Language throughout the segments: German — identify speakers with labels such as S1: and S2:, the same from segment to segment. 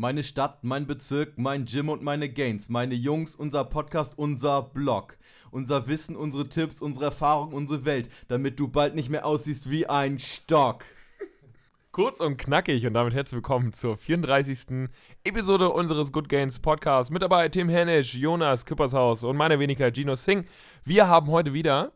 S1: Meine Stadt, mein Bezirk, mein Gym und meine Gains. Meine Jungs, unser Podcast, unser Blog. Unser Wissen, unsere Tipps, unsere Erfahrung, unsere Welt. Damit du bald nicht mehr aussiehst wie ein Stock.
S2: Kurz und knackig und damit herzlich willkommen zur 34. Episode unseres Good Gains Podcasts. Mit dabei Tim Hennisch, Jonas Küppershaus und meine Wenigkeit Gino Singh. Wir haben heute wieder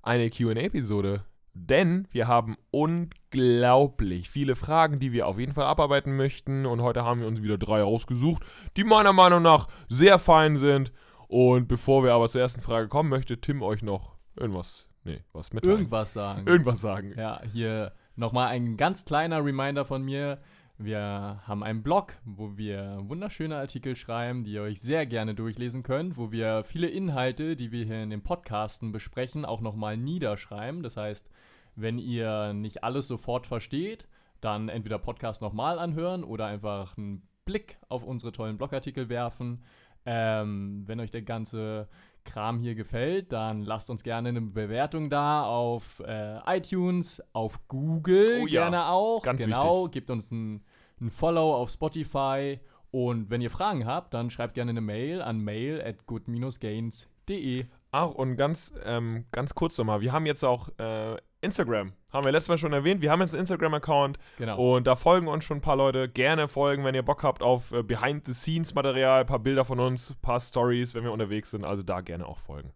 S2: eine QA-Episode denn wir haben unglaublich viele Fragen, die wir auf jeden Fall abarbeiten möchten. Und heute haben wir uns wieder drei rausgesucht, die meiner Meinung nach sehr fein sind. Und bevor wir aber zur ersten Frage kommen, möchte Tim euch noch irgendwas, nee, was mitteilen.
S3: Irgendwas sagen.
S2: Irgendwas sagen.
S3: Ja, hier nochmal ein ganz kleiner Reminder von mir. Wir haben einen Blog, wo wir wunderschöne Artikel schreiben, die ihr euch sehr gerne durchlesen könnt, wo wir viele Inhalte, die wir hier in den Podcasten besprechen, auch nochmal niederschreiben. Das heißt, wenn ihr nicht alles sofort versteht, dann entweder Podcast nochmal anhören oder einfach einen Blick auf unsere tollen Blogartikel werfen. Ähm, wenn euch der ganze Kram hier gefällt, dann lasst uns gerne eine Bewertung da auf äh, iTunes, auf Google
S2: oh, ja.
S3: gerne auch.
S2: Ganz
S3: genau,
S2: wichtig.
S3: gebt uns ein, ein Follow auf Spotify. Und wenn ihr Fragen habt, dann schreibt gerne eine Mail an mail at good-gains.de.
S2: Ach, und ganz, ähm, ganz kurz nochmal, wir haben jetzt auch äh, Instagram. Haben wir letztes Mal schon erwähnt. Wir haben jetzt einen Instagram-Account.
S3: Genau.
S2: Und da folgen uns schon ein paar Leute. Gerne folgen, wenn ihr Bock habt auf äh, Behind-the-Scenes-Material, ein paar Bilder von uns, ein paar Stories, wenn wir unterwegs sind. Also da gerne auch folgen.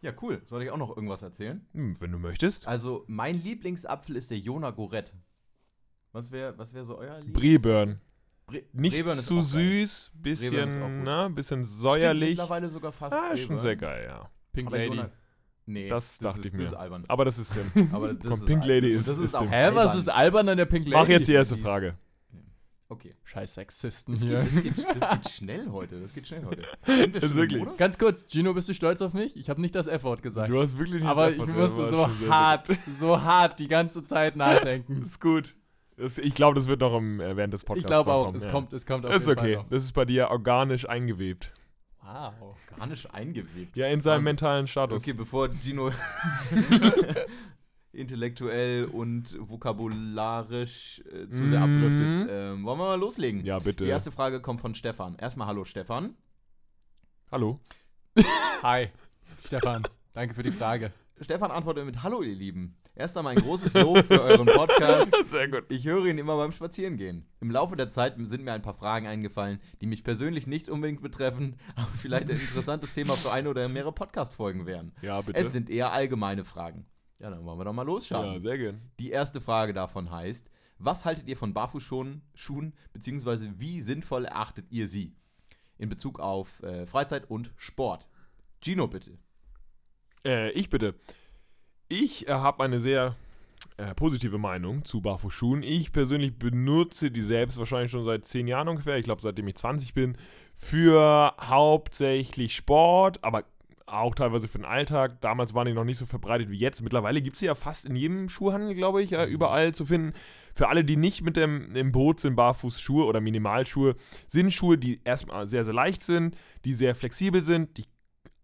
S1: Ja, cool. Soll ich auch noch irgendwas erzählen?
S2: Hm, wenn du möchtest.
S1: Also, mein Lieblingsapfel ist der Jona Gorette. Was wäre was wär so euer?
S2: Breburn.
S1: Bre
S2: Nicht
S1: Breburn ist
S2: zu süß, bisschen,
S1: ist
S2: ne, bisschen
S1: Stimmt,
S2: säuerlich.
S1: mittlerweile sogar fast.
S2: Ah, ist schon sehr geil, ja.
S3: Pink
S1: Aber
S3: Lady.
S1: Nee,
S2: Das dachte
S1: ist,
S2: ich
S1: Das
S2: mir.
S1: ist albern.
S2: Aber das ist Tim.
S1: Aber das
S2: Komm,
S1: ist
S2: Pink
S1: albern.
S2: Lady ist-
S1: das
S2: ist
S1: auch
S2: Tim.
S3: Hä, was
S1: albern.
S3: ist albern an der Pink Lady?
S2: Mach jetzt die erste Frage.
S1: Okay.
S3: Scheiß Sexisten
S1: Das
S3: hier.
S1: geht, das, geht, das geht schnell heute. Das geht schnell heute.
S2: Das ist wirklich-?
S3: Ganz kurz, Gino, bist du stolz auf mich? Ich habe nicht das F-Wort gesagt.
S2: Du hast wirklich nicht
S3: aber
S2: das
S3: ich
S2: Effort,
S3: musste
S2: das
S3: so
S2: war schon sehr,
S3: hart, so hart die ganze Zeit nachdenken.
S2: Das ist gut. Das, ich glaube, das wird noch im, äh, während des Podcasts
S3: Ich glaube auch,
S2: kommen,
S3: es
S2: ja.
S3: kommt, es kommt auf
S2: Das ist
S3: jeden
S2: okay.
S3: Fall noch.
S2: Das ist bei dir organisch eingewebt.
S3: Wow.
S1: Garnisch eingewebt.
S2: Ja, in seinem
S1: Also,
S2: mentalen Status.
S1: Okay, bevor Gino intellektuell und vokabularisch äh, zu sehr
S2: Mhm.
S1: abdriftet, ähm, wollen wir mal loslegen?
S2: Ja, bitte.
S1: Die erste Frage kommt von Stefan. Erstmal Hallo Stefan.
S2: Hallo.
S3: Hi, Stefan. Danke für die Frage.
S1: Stefan antwortet mit Hallo ihr Lieben. Erst einmal ein großes Lob für euren Podcast.
S2: Sehr gut.
S1: Ich höre ihn immer beim Spazierengehen. Im Laufe der Zeit sind mir ein paar Fragen eingefallen, die mich persönlich nicht unbedingt betreffen, aber vielleicht ein interessantes Thema für eine oder mehrere Podcast-Folgen wären.
S2: Ja, bitte.
S1: Es sind eher allgemeine Fragen. Ja, dann wollen wir doch mal
S2: ja,
S1: losschauen.
S2: sehr gern.
S1: Die erste Frage davon heißt, was haltet ihr von Barfußschuhen, Schuhen, beziehungsweise wie sinnvoll erachtet ihr sie? In Bezug auf äh, Freizeit und Sport. Gino, bitte.
S2: Äh, ich bitte. Ich äh, habe eine sehr äh, positive Meinung zu Barfußschuhen. Ich persönlich benutze die selbst wahrscheinlich schon seit 10 Jahren ungefähr. Ich glaube, seitdem ich 20 bin. Für hauptsächlich Sport, aber auch teilweise für den Alltag. Damals waren die noch nicht so verbreitet wie jetzt. Mittlerweile gibt es sie ja fast in jedem Schuhhandel, glaube ich, äh, überall zu finden. Für alle, die nicht mit dem im Boot sind, Barfußschuhe oder Minimalschuhe, sind Schuhe, die erstmal sehr, sehr leicht sind, die sehr flexibel sind, die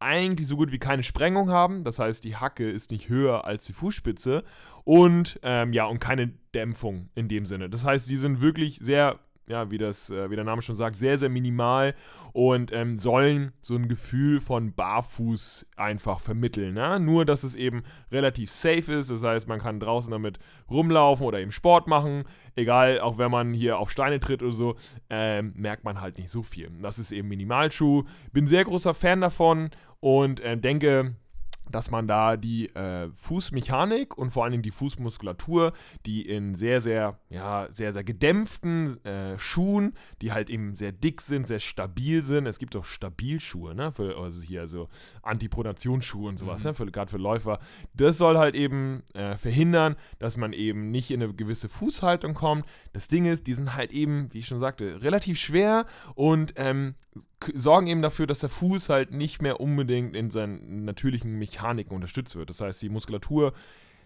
S2: eigentlich so gut wie keine Sprengung haben. Das heißt, die Hacke ist nicht höher als die Fußspitze und ähm, ja, und keine Dämpfung in dem Sinne. Das heißt, die sind wirklich sehr, ja, wie das, äh, wie der Name schon sagt, sehr, sehr minimal und ähm, sollen so ein Gefühl von Barfuß einfach vermitteln. Ne? Nur, dass es eben relativ safe ist. Das heißt, man kann draußen damit rumlaufen oder eben Sport machen. Egal, auch wenn man hier auf Steine tritt oder so, ähm, merkt man halt nicht so viel. Das ist eben Minimalschuh. Bin sehr großer Fan davon und äh, denke, dass man da die äh, Fußmechanik und vor allen Dingen die Fußmuskulatur, die in sehr, sehr, ja, sehr, sehr gedämpften äh, Schuhen, die halt eben sehr dick sind, sehr stabil sind. Es gibt auch Stabilschuhe, ne? Für, also hier so Antipronationsschuhe und sowas,
S1: Mhm.
S2: ne? Für, Gerade für Läufer. Das soll halt eben äh, verhindern, dass man eben nicht in eine gewisse Fußhaltung kommt. Das Ding ist, die sind halt eben, wie ich schon sagte, relativ schwer und ähm, sorgen eben dafür, dass der Fuß halt nicht mehr unbedingt in seinen natürlichen Mechaniken unterstützt wird. Das heißt, die Muskulatur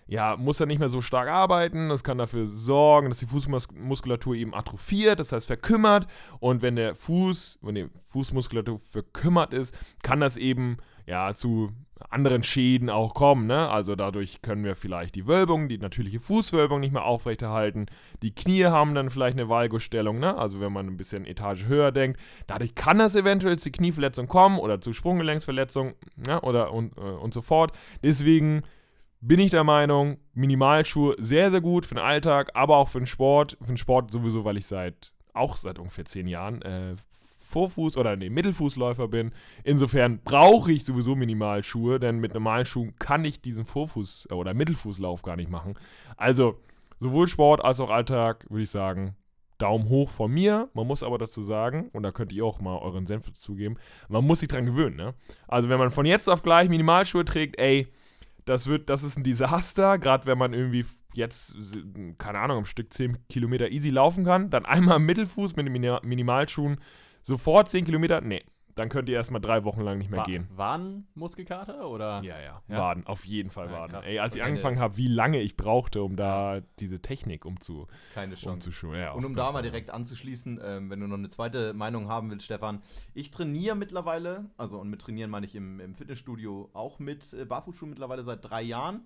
S2: ja, muss dann nicht mehr so stark arbeiten. Das kann dafür sorgen, dass die Fußmuskulatur eben atrophiert, das heißt verkümmert. Und wenn der Fuß, wenn die Fußmuskulatur verkümmert ist, kann das eben ja zu anderen Schäden auch kommen. Ne? Also dadurch können wir vielleicht die Wölbung, die natürliche Fußwölbung nicht mehr aufrechterhalten. Die Knie haben dann vielleicht eine Valgo-Stellung, ne? also wenn man ein bisschen Etage höher denkt. Dadurch kann es eventuell zu Knieverletzungen kommen oder zu Sprunggelenksverletzungen ne? oder und, äh, und so fort. Deswegen bin ich der Meinung, Minimalschuhe sehr, sehr gut für den Alltag, aber auch für den Sport. Für den Sport sowieso, weil ich seit auch seit ungefähr zehn Jahren äh, Vorfuß- oder nee, Mittelfußläufer bin. Insofern brauche ich sowieso Minimalschuhe, denn mit normalen Schuhen kann ich diesen Vorfuß- oder Mittelfußlauf gar nicht machen. Also sowohl Sport als auch Alltag würde ich sagen, Daumen hoch von mir. Man muss aber dazu sagen, und da könnt ihr auch mal euren Senf dazugeben, man muss sich dran gewöhnen. Ne? Also wenn man von jetzt auf gleich Minimalschuhe trägt, ey, das wird, das ist ein Desaster, gerade wenn man irgendwie jetzt, keine Ahnung, am Stück 10 Kilometer easy laufen kann, dann einmal Mittelfuß mit den Minimalschuhen sofort 10 Kilometer, nee, dann könnt ihr erstmal drei Wochen lang nicht mehr
S3: Wa
S2: gehen.
S3: Wadenmuskelkater oder?
S2: Ja, ja,
S3: Ja?
S2: Waden, auf jeden Fall
S3: Ja,
S2: Waden.
S3: krass.
S2: Ey, als ich angefangen habe, wie lange ich brauchte, um da diese Technik umzu,
S1: Keine Chance.
S2: umzuschulen. Ja,
S1: Und um da mal direkt anzuschließen, ähm, wenn du noch eine zweite Meinung haben willst, Stefan, ich trainiere mittlerweile, also und mit trainieren meine ich im, im Fitnessstudio auch mit äh, Barfußschuhen mittlerweile seit drei Jahren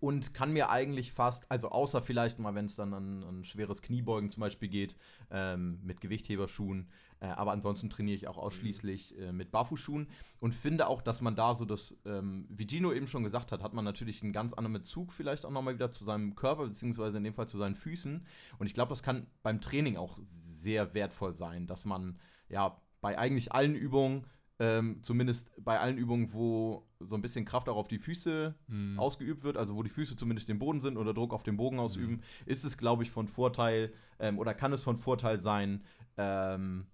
S1: und kann mir eigentlich fast, also außer vielleicht mal, wenn es dann an, an schweres Kniebeugen zum Beispiel geht, ähm, mit Gewichtheberschuhen, äh, aber ansonsten trainiere ich auch ausschließlich äh, mit Barfußschuhen und finde auch, dass man da so das, ähm, wie Gino eben schon gesagt hat, hat man natürlich einen ganz anderen Bezug vielleicht auch nochmal wieder zu seinem Körper, beziehungsweise in dem Fall zu seinen Füßen. Und ich glaube, das kann beim Training auch sehr wertvoll sein, dass man ja bei eigentlich allen Übungen, ähm, zumindest bei allen Übungen, wo so ein bisschen Kraft auch auf die Füße
S3: Mhm.
S1: ausgeübt wird, also wo die Füße zumindest den Boden sind oder Druck auf den Bogen ausüben, ist es, glaube ich, von Vorteil ähm, oder kann es von Vorteil sein, ähm,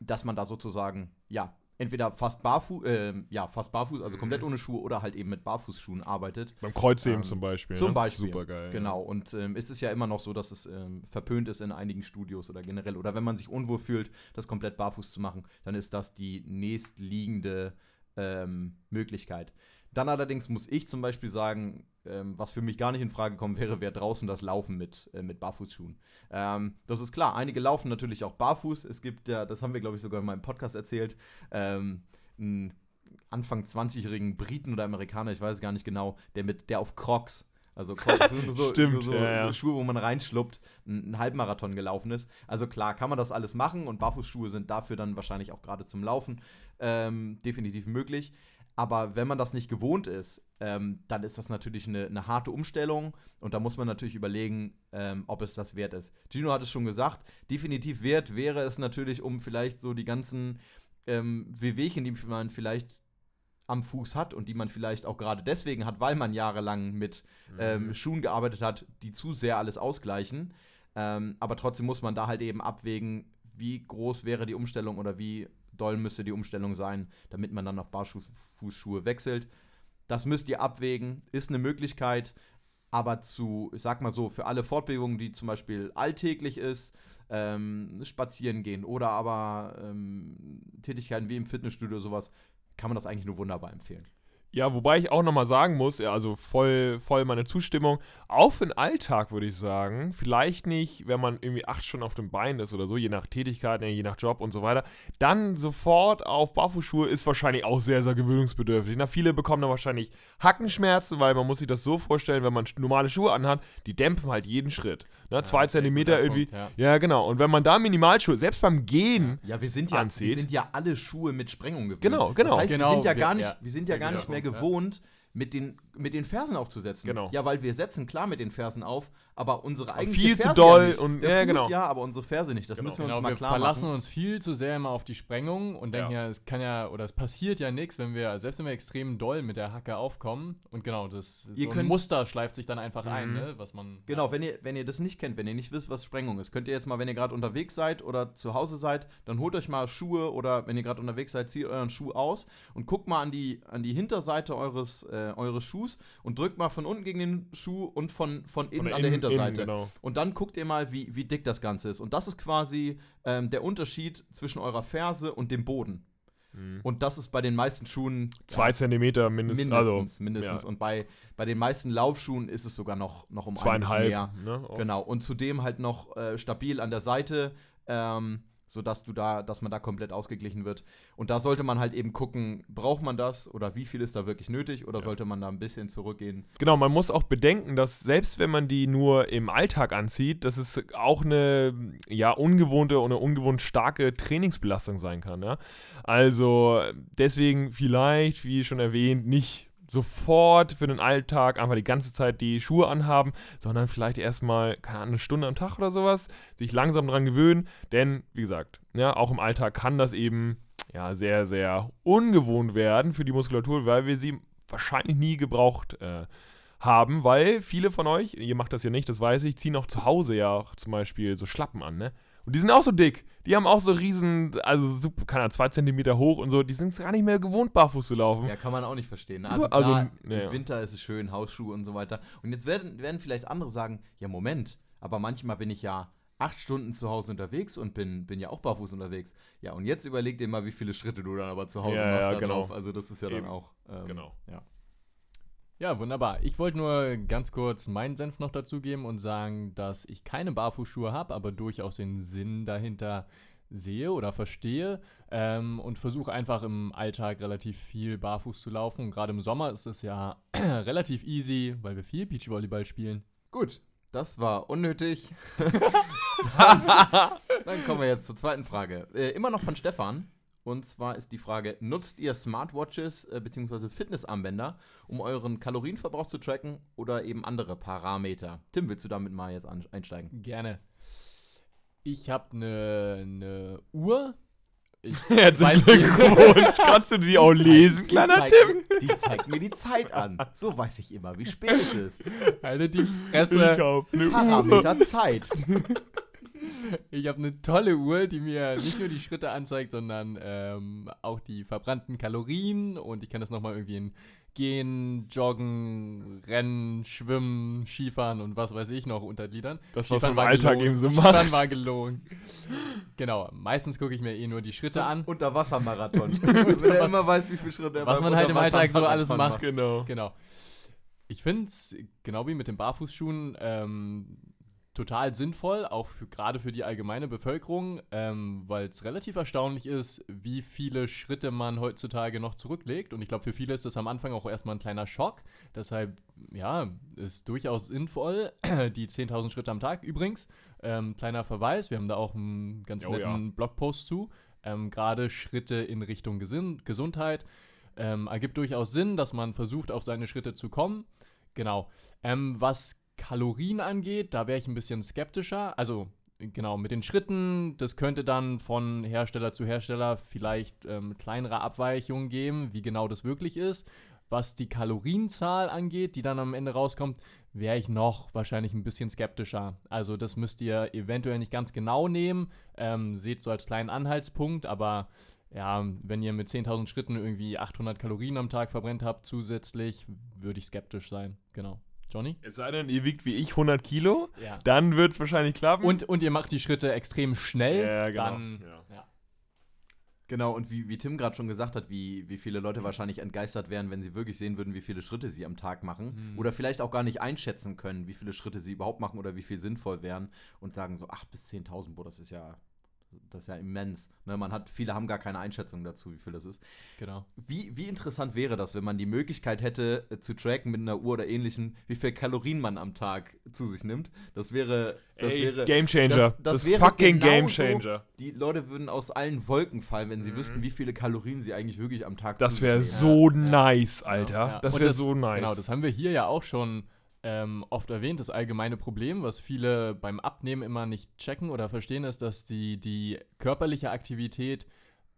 S1: dass man da sozusagen, ja, entweder fast barfuß, ähm, ja, fast barfuß, also komplett ohne Schuhe oder halt eben mit Barfußschuhen arbeitet.
S2: Beim Kreuzheben
S1: Ähm,
S2: zum Beispiel.
S1: zum
S2: ne?
S1: Beispiel,
S2: Super geil.
S1: Genau, und ähm, ist es ja immer noch so, dass es ähm, verpönt ist in einigen Studios oder generell. Oder wenn man sich unwohl fühlt, das komplett barfuß zu machen, dann ist das die nächstliegende ähm, Möglichkeit. Dann allerdings muss ich zum Beispiel sagen, ähm, was für mich gar nicht in Frage kommen wäre, wäre draußen das Laufen mit, äh, mit Barfußschuhen. Ähm, das ist klar, einige laufen natürlich auch barfuß. Es gibt ja, das haben wir, glaube ich, sogar in meinem Podcast erzählt, ähm, einen Anfang 20-jährigen Briten oder Amerikaner, ich weiß gar nicht genau, der mit, der auf Crocs, also so,
S2: Stimmt,
S1: so,
S2: ja, ja.
S1: so Schuhe, wo man reinschluppt, einen einen Halbmarathon gelaufen ist. Also klar, kann man das alles machen und Barfußschuhe sind dafür dann wahrscheinlich auch gerade zum Laufen ähm, definitiv möglich. Aber wenn man das nicht gewohnt ist, ähm, dann ist das natürlich eine, eine harte Umstellung und da muss man natürlich überlegen, ähm, ob es das wert ist. Gino hat es schon gesagt, definitiv wert wäre es natürlich, um vielleicht so die ganzen ähm, Wehwehchen, die man vielleicht am Fuß hat und die man vielleicht auch gerade deswegen hat, weil man jahrelang mit ähm, Schuhen gearbeitet hat, die zu sehr alles ausgleichen. Ähm, aber trotzdem muss man da halt eben abwägen, wie groß wäre die Umstellung oder wie doll müsste die Umstellung sein, damit man dann auf Barfußschuhe wechselt. Das müsst ihr abwägen, ist eine Möglichkeit, aber zu, ich sag mal so, für alle Fortbewegungen, die zum Beispiel alltäglich ist, ähm, spazieren gehen oder aber ähm, Tätigkeiten wie im Fitnessstudio sowas, kann man das eigentlich nur wunderbar empfehlen.
S2: Ja, wobei ich auch nochmal sagen muss, ja, also voll, voll meine Zustimmung. Auch für den Alltag würde ich sagen, vielleicht nicht, wenn man irgendwie acht Stunden auf dem Bein ist oder so, je nach Tätigkeit, je nach Job und so weiter, dann sofort auf Barfußschuhe ist wahrscheinlich auch sehr, sehr gewöhnungsbedürftig. Na, viele bekommen dann wahrscheinlich Hackenschmerzen, weil man muss sich das so vorstellen, wenn man normale Schuhe anhat, die dämpfen halt jeden Schritt. Ne, zwei
S3: ist ein
S2: Zentimeter irgendwie.
S3: Punkt,
S2: ja. genau. Und wenn man da Minimalschuhe, selbst beim Gehen,
S1: Ja, wir sind ja, wir
S2: anzieht.
S1: sind ja alle Schuhe mit Sprengung gewöhnt.
S2: Genau, genau.
S1: Das heißt,
S3: Genau,
S1: wir sind ja
S3: wir-
S1: gar nicht,
S3: ja,
S1: wir sind ja gar nicht mehr
S3: Ja.
S1: gewohnt, mit den, mit den Fersen aufzusetzen.
S2: Genau.
S1: Ja, weil wir setzen klar mit den Fersen auf, aber unsere eigentliche
S2: viel zu
S1: Ferse
S2: doll
S1: ja nicht.
S2: und-
S1: Der
S2: ja,
S1: Fuß
S2: genau.
S1: ja, aber unsere Ferse nicht. Das
S2: Genau.
S1: müssen wir
S3: Genau,
S1: uns mal
S3: wir
S1: klar
S3: verlassen
S1: machen.
S3: uns viel zu sehr immer auf die Sprengung und denken
S2: Ja.
S3: ja, es kann ja, oder es passiert ja nichts, wenn wir, selbst wenn wir extrem doll mit der Hacke aufkommen und genau, das
S1: Ihr
S3: so ein
S1: könnt-
S3: Muster schleift sich dann einfach ein,
S2: Mhm.
S3: ne, was man
S1: Genau, wenn ihr, wenn ihr das nicht kennt, wenn ihr nicht wisst, was Sprengung ist, könnt ihr jetzt mal, wenn ihr gerade unterwegs seid oder zu Hause seid, dann holt euch mal Schuhe oder wenn ihr gerade unterwegs seid, zieht euren Schuh aus und guckt mal an die, an die Hinterseite eures, äh, eures Schuhs und drückt mal von unten gegen den Schuh und von, von innen
S2: der
S1: an der
S2: Innen-
S1: Hinterseite.
S2: Innen, genau.
S1: Und dann guckt ihr mal, wie, wie dick das Ganze ist. Und das ist quasi ähm, der Unterschied zwischen eurer Ferse und dem Boden.
S2: Mhm.
S1: Und das ist bei den meisten Schuhen
S2: Zwei Zentimeter mindestens,
S1: mindestens.
S2: also
S1: mindestens.
S2: ja.
S1: Und bei, bei den meisten Laufschuhen ist es sogar noch, noch um
S2: zweieinhalb.
S1: mehr.
S2: Ne.
S1: Genau. Und zudem halt noch äh, stabil an der Seite. Ähm, sodass du da, dass man da komplett ausgeglichen wird. Und da sollte man halt eben gucken, braucht man das oder wie viel ist da wirklich nötig oder sollte man da ein bisschen zurückgehen?
S2: Genau, man muss auch bedenken, dass selbst wenn man die nur im Alltag anzieht, dass es auch eine ja ungewohnte und eine ungewohnt starke Trainingsbelastung sein kann. Ja? Also deswegen vielleicht, wie schon erwähnt, nicht sofort für den Alltag einfach die ganze Zeit die Schuhe anhaben, sondern vielleicht erstmal, keine Ahnung, eine Stunde am Tag oder sowas, sich langsam dran gewöhnen, denn, wie gesagt, ja, auch im Alltag kann das eben ja, sehr, sehr ungewohnt werden für die Muskulatur, weil wir sie wahrscheinlich nie gebraucht äh, haben, weil viele von euch, ihr macht das ja nicht, das weiß ich, ziehen auch zu Hause ja auch zum Beispiel so Schlappen an, ne? Und die sind auch so dick. Die haben auch so riesen, also super, keine Ahnung, zwei Zentimeter hoch und so. Die sind gar nicht mehr gewohnt, barfuß zu laufen.
S1: Ja, kann man auch nicht verstehen. Ne? Also,
S2: Also,
S1: klar,
S2: ja, ja.
S1: im Winter ist es schön, Hausschuhe und so weiter. Und jetzt werden, werden vielleicht andere sagen, ja, Moment, aber manchmal bin ich ja acht Stunden zu Hause unterwegs und bin, bin ja auch barfuß unterwegs. Ja, und jetzt überleg dir mal, wie viele Schritte du dann aber zu Hause
S2: Ja,
S1: machst
S2: ja, genau.
S1: drauf. Also das ist ja
S2: Eben.
S1: dann auch. ähm,
S2: Genau.
S1: Ja.
S3: Ja, wunderbar. Ich wollte nur ganz kurz meinen Senf noch dazugeben und sagen, dass ich keine Barfußschuhe habe, aber durchaus den Sinn dahinter sehe oder verstehe ähm, und versuche einfach im Alltag relativ viel barfuß zu laufen. Und gerade im Sommer ist es ja relativ easy, weil wir viel Beachvolleyball spielen.
S1: Gut, das war unnötig. dann, dann kommen wir jetzt zur zweiten Frage. Äh, immer noch von Stefan. Und zwar ist die Frage: Nutzt ihr Smartwatches äh, bzw. Fitnessarmbänder, um euren Kalorienverbrauch zu tracken oder eben andere Parameter? Tim, willst du damit mal jetzt einsteigen?
S3: Gerne. Ich habe eine ne Uhr. Ich
S2: Herzlichen Glückwunsch. Kannst du die auch lesen,
S1: Die
S2: kleiner
S1: zeigt,
S2: Tim?
S1: Die zeigt mir die Zeit an. So weiß ich immer, wie spät es ist.
S3: Halte die Fresse.
S2: hab eine
S1: Parameter Zeit.
S3: Ich habe eine tolle Uhr, die mir nicht nur die Schritte anzeigt, sondern ähm, auch die verbrannten Kalorien und ich kann das nochmal irgendwie in Gehen, Joggen, Rennen, Schwimmen, Skifahren und was weiß ich noch untergliedern.
S2: Das, was man im Alltag
S3: gelogen.
S2: eben so
S3: Skifahren
S2: macht.
S3: war gelogen. Genau, meistens gucke ich mir eh nur die Schritte an.
S1: Unterwassermarathon. Wenn er immer weiß, wie viele Schritte er
S3: Was man halt im Alltag so alles macht.
S2: Genau.
S3: Genau. Ich finde es, genau wie mit den Barfußschuhen, ähm, total sinnvoll, auch für, gerade für die allgemeine Bevölkerung, ähm, weil es relativ erstaunlich ist, wie viele Schritte man heutzutage noch zurücklegt. Und ich glaube, für viele ist das am Anfang auch erstmal ein kleiner Schock. Deshalb, ja, ist durchaus sinnvoll, die 10.000 Schritte am Tag. Übrigens, ähm, kleiner Verweis, wir haben da auch einen ganz
S2: Oh,
S3: netten Blogpost zu. Ähm, gerade Schritte in Richtung Gesinn Gesundheit. Ähm, ergibt durchaus Sinn, dass man versucht, auf seine Schritte zu kommen. Genau. Ähm, was Kalorien angeht, da wäre ich ein bisschen skeptischer. Also, genau, mit den Schritten, das könnte dann von Hersteller zu Hersteller vielleicht ähm, kleinere Abweichungen geben, wie genau das wirklich ist. Was die Kalorienzahl angeht, die dann am Ende rauskommt, wäre ich noch wahrscheinlich ein bisschen skeptischer. Also das müsst ihr eventuell nicht ganz genau nehmen. Ähm, seht so als kleinen Anhaltspunkt, aber ja, wenn ihr mit 10.000 Schritten irgendwie 800 Kalorien am Tag verbrennt habt zusätzlich, würde ich skeptisch sein. Genau. Johnny?
S2: Es sei denn, ihr wiegt wie ich 100 Kilo,
S3: Ja.
S2: dann wird es wahrscheinlich klappen.
S3: Und, und ihr macht die Schritte extrem schnell,
S2: Ja, genau.
S3: dann
S2: Ja.
S3: ja.
S1: Genau, und wie, wie Tim gerade schon gesagt hat, wie, wie viele Leute wahrscheinlich entgeistert wären, wenn sie wirklich sehen würden, wie viele Schritte sie am Tag machen.
S3: Mhm.
S1: Oder vielleicht auch gar nicht einschätzen können, wie viele Schritte sie überhaupt machen oder wie viel sinnvoll wären. Und sagen so 8.000 bis 10.000, boah, das ist ja, das ist ja immens. Ne, man hat, viele haben gar keine Einschätzung dazu, wie viel das ist.
S3: genau.
S1: Wie, wie interessant wäre das, wenn man die Möglichkeit hätte, äh, zu tracken mit einer Uhr oder ähnlichem, wie viel Kalorien man am Tag zu sich nimmt? Das wäre. Das
S2: Ey,
S1: wäre
S2: Game Changer.
S1: das-
S2: Das,
S1: das wäre
S2: fucking Game
S1: genauso-
S2: Changer.
S1: die Leute würden aus allen Wolken fallen, wenn sie
S2: Mhm.
S1: wüssten, wie viele Kalorien sie eigentlich wirklich am Tag
S2: Das
S1: zu
S2: wäre so
S3: Ja,
S2: nice,
S3: Ja,
S2: Alter.
S3: ja.
S2: Das
S3: Und
S2: wäre so nice.
S3: Genau, das haben wir hier ja auch schon ähm, oft erwähnt. Das allgemeine Problem, was viele beim Abnehmen immer nicht checken oder verstehen, ist, dass die, die körperliche Aktivität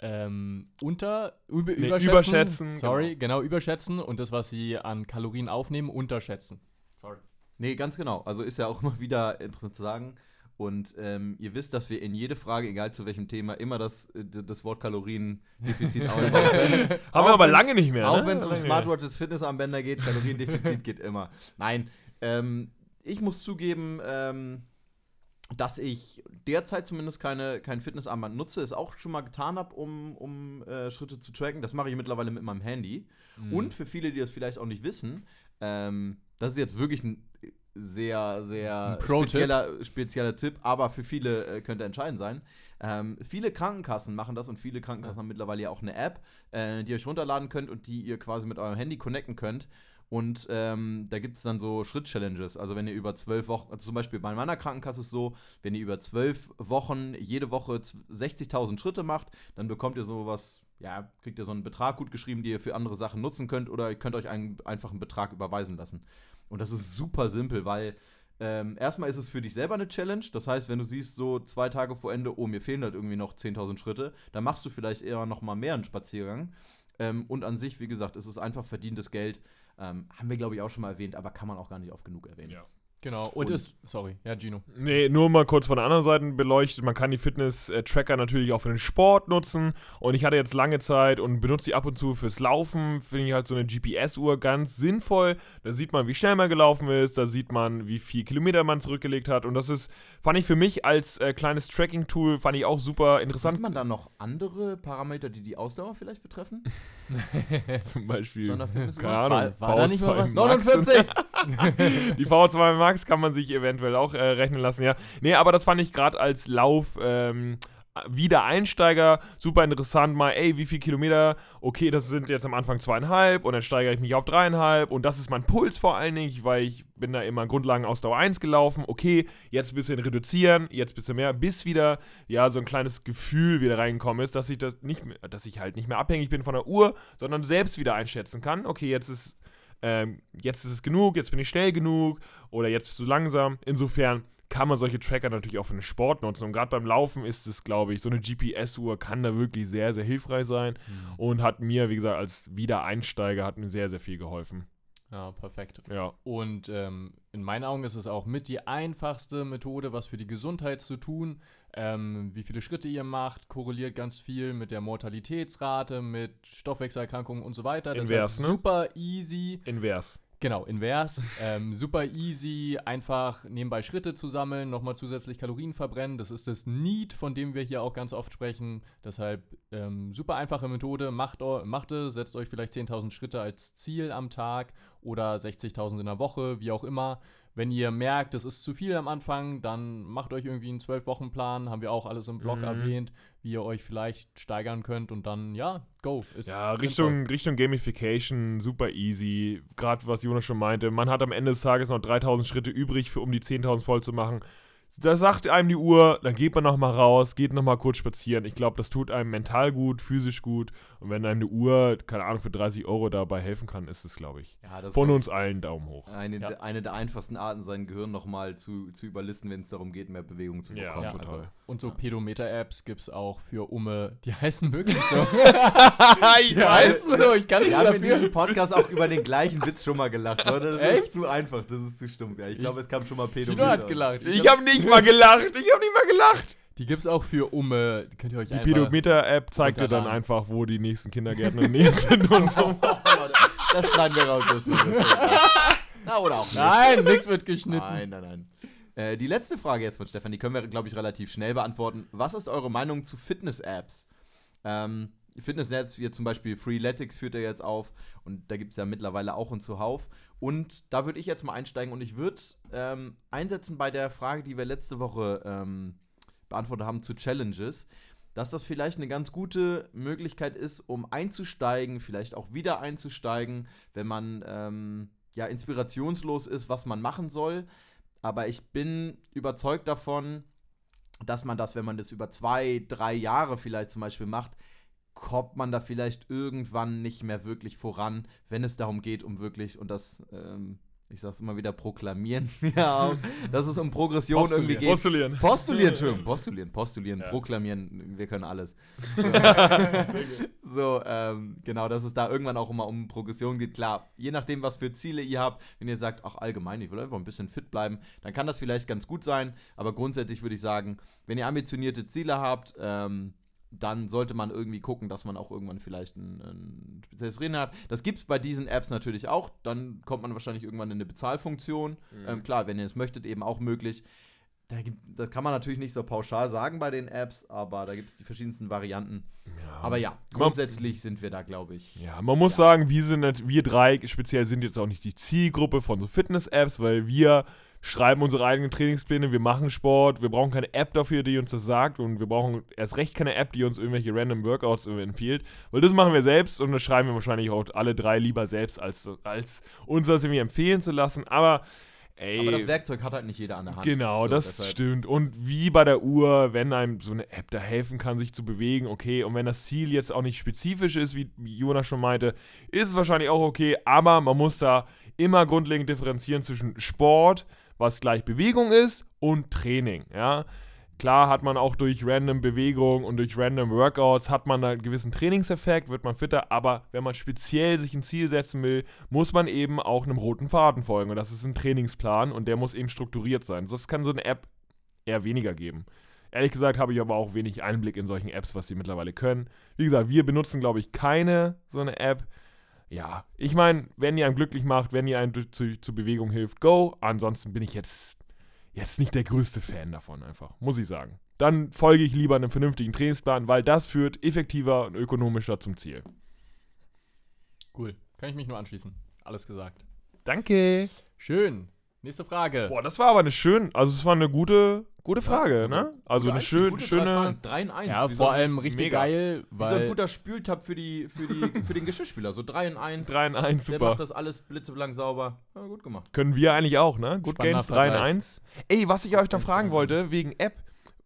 S3: ähm, unter, über,
S2: Nee,
S3: überschätzen,
S2: überschätzen,
S3: sorry, genau. überschätzen und das, was sie an Kalorien aufnehmen, unterschätzen. Sorry.
S1: Nee, ganz genau. Also ist ja auch immer wieder interessant zu sagen. Und ähm, ihr wisst, dass wir in jede Frage, egal zu welchem Thema, immer das, äh, das Wort Kaloriendefizit einbauen.
S2: Haben wir aber lange nicht mehr.
S1: Auch
S2: ne?
S1: wenn es um Smartwatches, Fitnessarmbänder geht, Kaloriendefizit geht immer. Nein, ähm, ich muss zugeben, ähm, dass ich derzeit zumindest keine, kein Fitnessarmband nutze, es auch schon mal getan habe, um, um äh, Schritte zu tracken. Das mache ich mittlerweile mit meinem Handy.
S3: Mhm.
S1: Und für viele, die das vielleicht auch nicht wissen, ähm, das ist jetzt wirklich ein sehr, sehr spezieller, spezieller Tipp, aber für viele äh, könnte entscheidend sein. Ähm, viele Krankenkassen machen das und viele Krankenkassen haben mittlerweile ja auch eine App, äh, die ihr euch runterladen könnt und die ihr quasi mit eurem Handy connecten könnt. Und ähm, da gibt es dann so Schritt-Challenges. Also wenn ihr über zwölf Wochen, also zum Beispiel bei meiner Krankenkasse ist es so, wenn ihr über zwölf Wochen jede Woche z- 60.000 Schritte macht, dann bekommt ihr sowas, ja, kriegt ihr so einen Betrag gut geschrieben, die ihr für andere Sachen nutzen könnt oder ihr könnt euch einen, einfach einen Betrag überweisen lassen. Und das ist super simpel, weil ähm, erstmal ist es für dich selber eine Challenge. Das heißt, wenn du siehst, so zwei Tage vor Ende, oh, mir fehlen halt irgendwie noch 10.000 Schritte, dann machst du vielleicht eher noch mal mehr einen Spaziergang. Ähm, und an sich, wie gesagt, ist es einfach verdientes Geld. Ähm, haben wir, glaube ich, auch schon mal erwähnt, aber kann man auch gar nicht oft genug erwähnen.
S2: Ja.
S3: Genau. Und,
S1: Und-
S3: ist, sorry, ja, Gino.
S2: Nee, nur mal kurz von der anderen Seite beleuchtet. Man kann die Fitness-Tracker natürlich auch für den Sport nutzen. Und ich hatte jetzt lange Zeit und benutze die ab und zu fürs Laufen. Finde ich halt so eine GPS-Uhr ganz sinnvoll. Da sieht man, wie schnell man gelaufen ist. Da sieht man, wie viel Kilometer man zurückgelegt hat. Und das ist, fand ich für mich als äh, kleines Tracking-Tool, fand ich auch super interessant.
S1: Sieht man da noch andere Parameter, die die Ausdauer vielleicht betreffen?
S2: Zum Beispiel, keine Ahnung,
S3: War- war da nicht mal was?
S2: Max.
S1: 49!
S2: Die V2 Max kann man sich eventuell auch äh, rechnen lassen, ja. Nee, aber das fand ich gerade als Lauf ähm, Wiedereinsteiger super interessant. Mal, ey, wie viel Kilometer? Okay, das sind jetzt am Anfang zweieinhalb und dann steigere ich mich auf dreieinhalb und das ist mein Puls vor allen Dingen, weil ich bin da immer Grundlagen Ausdauer 1 gelaufen. Okay, jetzt ein bisschen reduzieren, jetzt ein bisschen mehr, bis wieder, ja, so ein kleines Gefühl wieder reingekommen ist, dass ich das nicht mehr, dass ich halt nicht mehr abhängig bin von der Uhr, sondern selbst wieder einschätzen kann. Okay, jetzt ist ähm, jetzt ist es genug, jetzt bin ich schnell genug oder jetzt zu langsam. Insofern kann man solche Tracker natürlich auch für den Sport nutzen. Und gerade beim Laufen ist es, glaube ich, so eine GPS-Uhr kann da wirklich sehr, sehr hilfreich sein und hat mir, wie gesagt, als Wiedereinsteiger hat mir sehr, sehr viel geholfen.
S3: Ja, perfekt.
S2: Ja.
S3: Und ähm, in meinen Augen ist es auch mit die einfachste Methode, was für die Gesundheit zu tun. Ähm, wie viele Schritte ihr macht, korreliert ganz viel mit der Mortalitätsrate, mit Stoffwechselerkrankungen und so weiter.
S2: Invers, ne?
S3: super easy.
S2: Invers.
S3: Genau, invers. ähm, super easy, einfach nebenbei Schritte zu sammeln, nochmal zusätzlich Kalorien verbrennen. Das ist das Need, von dem wir hier auch ganz oft sprechen. Deshalb ähm, super einfache Methode. Macht, macht es, setzt euch vielleicht 10.000 Schritte als Ziel am Tag oder 60.000 in der Woche, wie auch immer. Wenn ihr merkt, es ist zu viel am Anfang, dann macht euch irgendwie einen 12-Wochen-Plan. Haben wir auch alles im Blog
S2: Mhm.
S3: erwähnt, wie ihr euch vielleicht steigern könnt und dann, ja, go. Ist
S2: Ja,
S3: sinnvoll.
S2: Richtung, Richtung Gamification, super easy. Gerade was Jonas schon meinte, man hat am Ende des Tages noch 3000 Schritte übrig, für, um die 10.000 voll zu machen. Da sagt einem die Uhr, dann geht man nochmal raus, geht nochmal kurz spazieren. Ich glaube, das tut einem mental gut, physisch gut. Und wenn einem eine Uhr, keine Ahnung, für 30 Euro dabei helfen kann, ist es, glaube ich,
S1: Ja, das
S2: von uns allen Daumen hoch.
S1: eine,
S3: Ja.
S1: eine der einfachsten Arten, sein Gehirn nochmal zu, zu überlisten, wenn es darum geht, mehr Bewegung zu bekommen.
S3: Ja,
S2: total.
S1: Also,
S3: Und so Pedometer-Apps gibt es auch für Umme. Die heißen wirklich so.
S2: ich
S3: Die heißen so, ich kann
S1: wir
S3: nichts
S1: haben in
S3: dafür.
S1: diesem Podcast auch über den gleichen Witz schon mal gelacht, oder? Das
S3: Echt?
S1: ist zu einfach, das ist zu stumpf. Ja, ich glaube, es kam schon mal Pedo.
S3: Gino hat gelacht.
S2: Ich habe nicht mal gelacht, ich habe nicht mal gelacht.
S3: Die gibt es auch für Umme. Die könnt ihr euch
S2: Die. Pedometer-App zeigt dir dann einfach, wo die nächsten Kindergärten in der Nähe sind und so.
S1: Das schneiden wir raus. Das schneiden wir raus. Na, oder auch nicht.
S3: Nein, nichts wird geschnitten.
S1: Nein, nein, nein. Äh, die letzte Frage jetzt von Stefan, die können wir, glaube ich, relativ schnell beantworten. Was ist eure Meinung zu Fitness-Apps? Ähm, Fitness-Apps, wie zum Beispiel Freeletics führt er jetzt auf und da gibt es ja mittlerweile auch einen zuhauf. Und da würde ich jetzt mal einsteigen und ich würde ähm, einsetzen bei der Frage, die wir letzte Woche ähm, beantwortet haben zu Challenges, dass das vielleicht eine ganz gute Möglichkeit ist, um einzusteigen, vielleicht auch wieder einzusteigen, wenn man ähm, ja inspirationslos ist, was man machen soll. Aber ich bin überzeugt davon, dass man das, wenn man das über zwei, drei Jahre vielleicht zum Beispiel macht, kommt man da vielleicht irgendwann nicht mehr wirklich voran, wenn es darum geht, um wirklich, und das, ähm, ich sag's immer wieder, proklamieren, ja, dass es um Progression irgendwie geht.
S2: Postulieren.
S1: Postulieren, Entschuldigung, postulieren, postulieren,
S2: Ja.
S1: proklamieren, wir können alles. so, ähm, genau, dass es da irgendwann auch immer um Progression geht. Klar, je nachdem, was für Ziele ihr habt, wenn ihr sagt, ach allgemein, ich will einfach ein bisschen fit bleiben, dann kann das vielleicht ganz gut sein. Aber grundsätzlich würde ich sagen, wenn ihr ambitionierte Ziele habt, ähm, dann sollte man irgendwie gucken, dass man auch irgendwann vielleicht ein, ein spezielles Rennen hat. Das gibt es bei diesen Apps natürlich auch. Dann kommt man wahrscheinlich irgendwann in eine Bezahlfunktion.
S2: Mhm.
S1: Ähm, klar, wenn ihr es möchtet, eben auch möglich. da gibt, das kann man natürlich nicht so pauschal sagen bei den Apps, aber da gibt es die verschiedensten Varianten. Aber ja, grundsätzlich sind wir da, glaube ich.
S2: Ja, man muss
S1: Ja.
S2: sagen, wir sind wir drei speziell sind jetzt auch nicht die Zielgruppe von so Fitness-Apps, weil wir schreiben unsere eigenen Trainingspläne, wir machen Sport, wir brauchen keine App dafür, die uns das sagt und wir brauchen erst recht keine App, die uns irgendwelche random Workouts empfiehlt, weil das machen wir selbst und das schreiben wir wahrscheinlich auch alle drei lieber selbst, als, als uns das irgendwie empfehlen zu lassen, aber ey,
S1: Aber das Werkzeug hat halt nicht jeder an der Hand.
S2: Genau,
S1: So,
S2: das
S1: deshalb-
S2: stimmt. Und wie bei der Uhr, wenn einem so eine App da helfen kann, sich zu bewegen, okay. Und wenn das Ziel jetzt auch nicht spezifisch ist, wie Jonas schon meinte, ist es wahrscheinlich auch okay. Aber man muss da immer grundlegend differenzieren zwischen Sport, was gleich Bewegung ist, und Training. Ja, klar hat man auch durch random Bewegung und durch random Workouts hat man einen gewissen Trainingseffekt, wird man fitter. Aber wenn man speziell sich ein Ziel setzen will, muss man eben auch einem roten Faden folgen. Und das ist ein Trainingsplan und der muss eben strukturiert sein. Sonst kann so eine App eher weniger geben. Ehrlich gesagt habe ich aber auch wenig Einblick in solchen Apps, was sie mittlerweile können. Wie gesagt, wir benutzen, glaube ich, keine so eine App. Ja, ich meine, wenn ihr einen glücklich macht, wenn ihr einen zu, zu, zur Bewegung hilft, go. Ansonsten bin ich jetzt, jetzt nicht der größte Fan davon, einfach, muss ich sagen. Dann folge ich lieber einem vernünftigen Trainingsplan, weil das führt effektiver und ökonomischer zum Ziel.
S3: Cool. Kann ich mich nur anschließen. Alles gesagt.
S2: Danke.
S3: Schön. Nächste Frage.
S2: Boah, das war aber eine schön, also es war eine gute, gute Frage, ne? Also eine schön, schöne.
S1: 3 in 1.
S3: ja,
S1: wie
S3: vor
S1: so,
S3: allem richtig
S2: mega.
S3: geil,
S1: Wie so ein
S3: weil
S1: guter Spültab für, die, für, die, für den Geschirrspüler. So 3 in 1.
S2: 3 in 1,
S1: Der
S2: super.
S1: macht das alles blitzeblank sauber. Ja, gut gemacht.
S2: Können wir eigentlich auch, ne? Good
S3: Spannender
S2: Gains 3 in
S3: Vergleich.
S2: 1. Ey, was ich euch noch
S1: Gains
S2: fragen
S1: 3 in
S2: wollte, wegen App,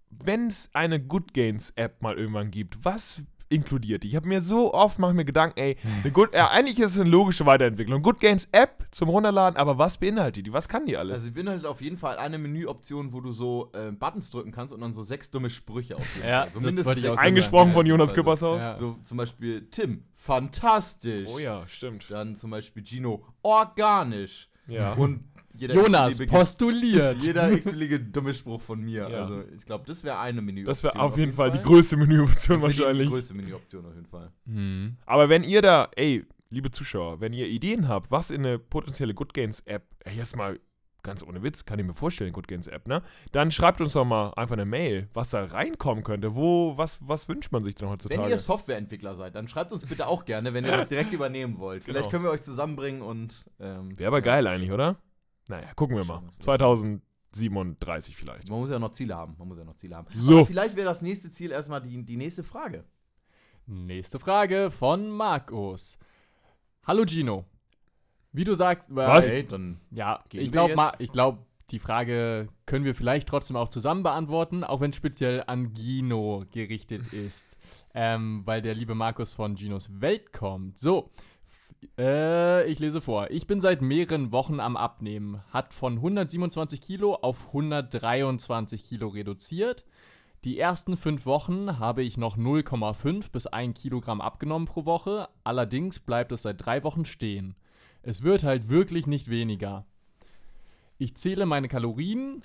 S2: wenn es eine Good Gains App mal irgendwann gibt, was inkludiert die? Ich habe mir so oft mache ich mir Gedanken, ey, eine Good, ja, eigentlich ist es eine logische Weiterentwicklung. Good Gains App zum Runterladen, aber was beinhaltet die? Was kann die alles?
S1: Also, ich bin halt auf jeden Fall eine Menüoption, wo du so äh, Buttons drücken kannst und dann so sechs dumme Sprüche aufnehmen
S3: Ja,
S1: kannst. So
S3: das wollte ich auch sagen.
S2: Eingesprochen
S3: Ja,
S2: von Jonas
S1: also,
S2: Küppershaus.
S3: ja.
S1: So zum Beispiel Tim, fantastisch.
S2: Oh ja, stimmt.
S1: Dann zum Beispiel Gino, organisch.
S2: Ja.
S1: Und
S3: Jonas postuliert.
S1: jeder x-beliebige dumme Spruch von mir.
S2: Ja.
S1: Also ich glaube, das wäre eine Menüoption.
S2: das wäre auf jeden Fall die größte Menüoption
S1: wär Die
S2: wahrscheinlich.
S1: größte Menüoption auf jeden Fall.
S3: Hm.
S2: Aber wenn ihr da, ey, liebe Zuschauer, wenn ihr Ideen habt, was in eine potenzielle Good Gains App, ey, jetzt mal ganz ohne Witz, kann ich mir vorstellen, Good Gains App, ne? Dann schreibt uns doch mal einfach eine Mail, was da reinkommen könnte. Wo, was, was wünscht man sich denn heutzutage?
S1: Wenn ihr Softwareentwickler seid, dann schreibt uns bitte auch gerne, wenn ihr das direkt übernehmen wollt. Vielleicht
S2: Genau.
S1: können wir euch zusammenbringen und. Ähm,
S2: Wäre aber geil eigentlich, oder? Naja, gucken wir mal.
S1: Schon, das wär
S2: 2037 vielleicht.
S1: Man muss ja noch Ziele haben. Man muss ja noch Ziele haben.
S2: So.
S1: Aber vielleicht wäre das nächste Ziel erstmal die, die nächste Frage.
S3: Nächste Frage von Markus. Hallo Gino. Wie du sagst,
S2: Was?
S1: Okay, dann.
S3: Ja,
S1: Gehen
S3: ich
S1: wir
S3: glaube, ich glaub, die Frage können wir vielleicht trotzdem auch zusammen beantworten, auch wenn es speziell an Gino gerichtet ist. Ähm, weil der liebe Markus von Ginos Welt kommt. So, äh, ich lese vor. Ich bin seit mehreren Wochen am Abnehmen. Hat von 127 Kilo auf 123 Kilo reduziert. Die ersten fünf Wochen habe ich noch 0,5 bis 1 Kilogramm abgenommen pro Woche. Allerdings bleibt es seit drei Wochen stehen. Es wird halt wirklich nicht weniger. Ich zähle meine Kalorien,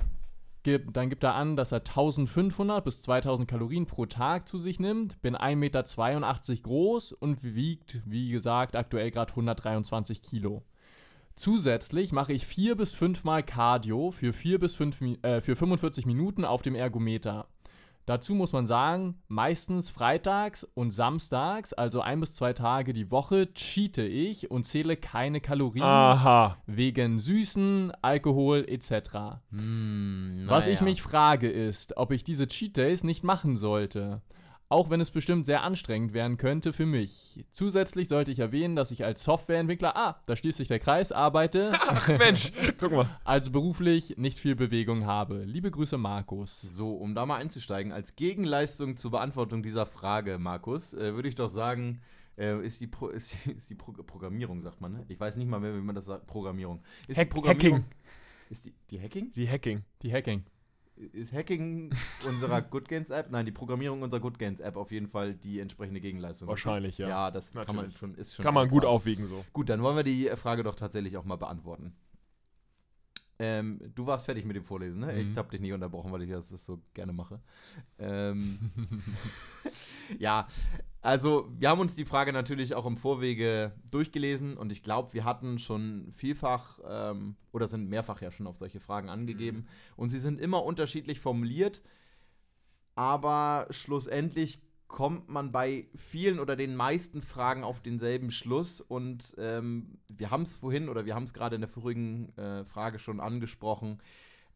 S3: gib, dann gibt er an, dass er 1500 bis 2000 Kalorien pro Tag zu sich nimmt, bin 1,82 Meter groß und wiegt, wie gesagt, aktuell gerade 123 Kilo. Zusätzlich mache ich vier bis fünfmal Cardio für, vier bis fünf, Mi- äh, für 45 Minuten auf dem Ergometer. Dazu muss man sagen, meistens freitags und samstags, also ein bis zwei Tage die Woche, cheate ich und zähle keine Kalorien
S2: Aha.
S3: wegen Süßen, Alkohol etc.
S1: Hm,
S3: Was
S1: naja.
S3: ich mich frage ist, ob ich diese Cheat Days nicht machen sollte. Auch wenn es bestimmt sehr anstrengend werden könnte für mich. Zusätzlich sollte ich erwähnen, dass ich als Softwareentwickler, ah, da schließt sich der Kreis, arbeite,
S2: Ach Mensch, guck mal.
S3: also beruflich nicht viel Bewegung habe. Liebe Grüße, Markus.
S1: So, um da mal einzusteigen, als Gegenleistung zur Beantwortung dieser Frage, Markus, äh, würde ich doch sagen, äh, ist die, Pro ist, ist die Pro Programmierung, sagt man, ne? Ich weiß nicht mal mehr, wie man das sagt. Programmierung. Ist
S2: Hack-
S1: die Programmierung.
S2: Hacking.
S1: Ist die, die Hacking?
S2: Die Hacking.
S3: Die Hacking.
S1: Ist Hacking unserer Good Gains App? Nein, die Programmierung unserer Good Gains App auf jeden Fall die entsprechende Gegenleistung.
S2: Wahrscheinlich, ja.
S1: Ja, das kann man
S2: Natürlich.
S1: schon, ist schon.
S2: Kann man gut
S1: adäquat.
S2: aufwiegen so.
S1: Gut, dann wollen wir die Frage doch tatsächlich auch mal beantworten. Ähm, du warst fertig mit dem Vorlesen, ne?
S3: Mhm.
S1: Ich habe dich nicht unterbrochen, weil ich das so gerne mache. Ähm, ja, also wir haben uns die Frage natürlich auch im Vorwege durchgelesen und ich glaube, wir hatten schon vielfach ähm, oder sind mehrfach ja schon auf solche Fragen angegeben und sie sind immer unterschiedlich formuliert, aber schlussendlich kommt man bei vielen oder den meisten Fragen auf denselben Schluss und ähm, wir haben es vorhin oder wir haben es gerade in der vorigen äh, Frage schon angesprochen.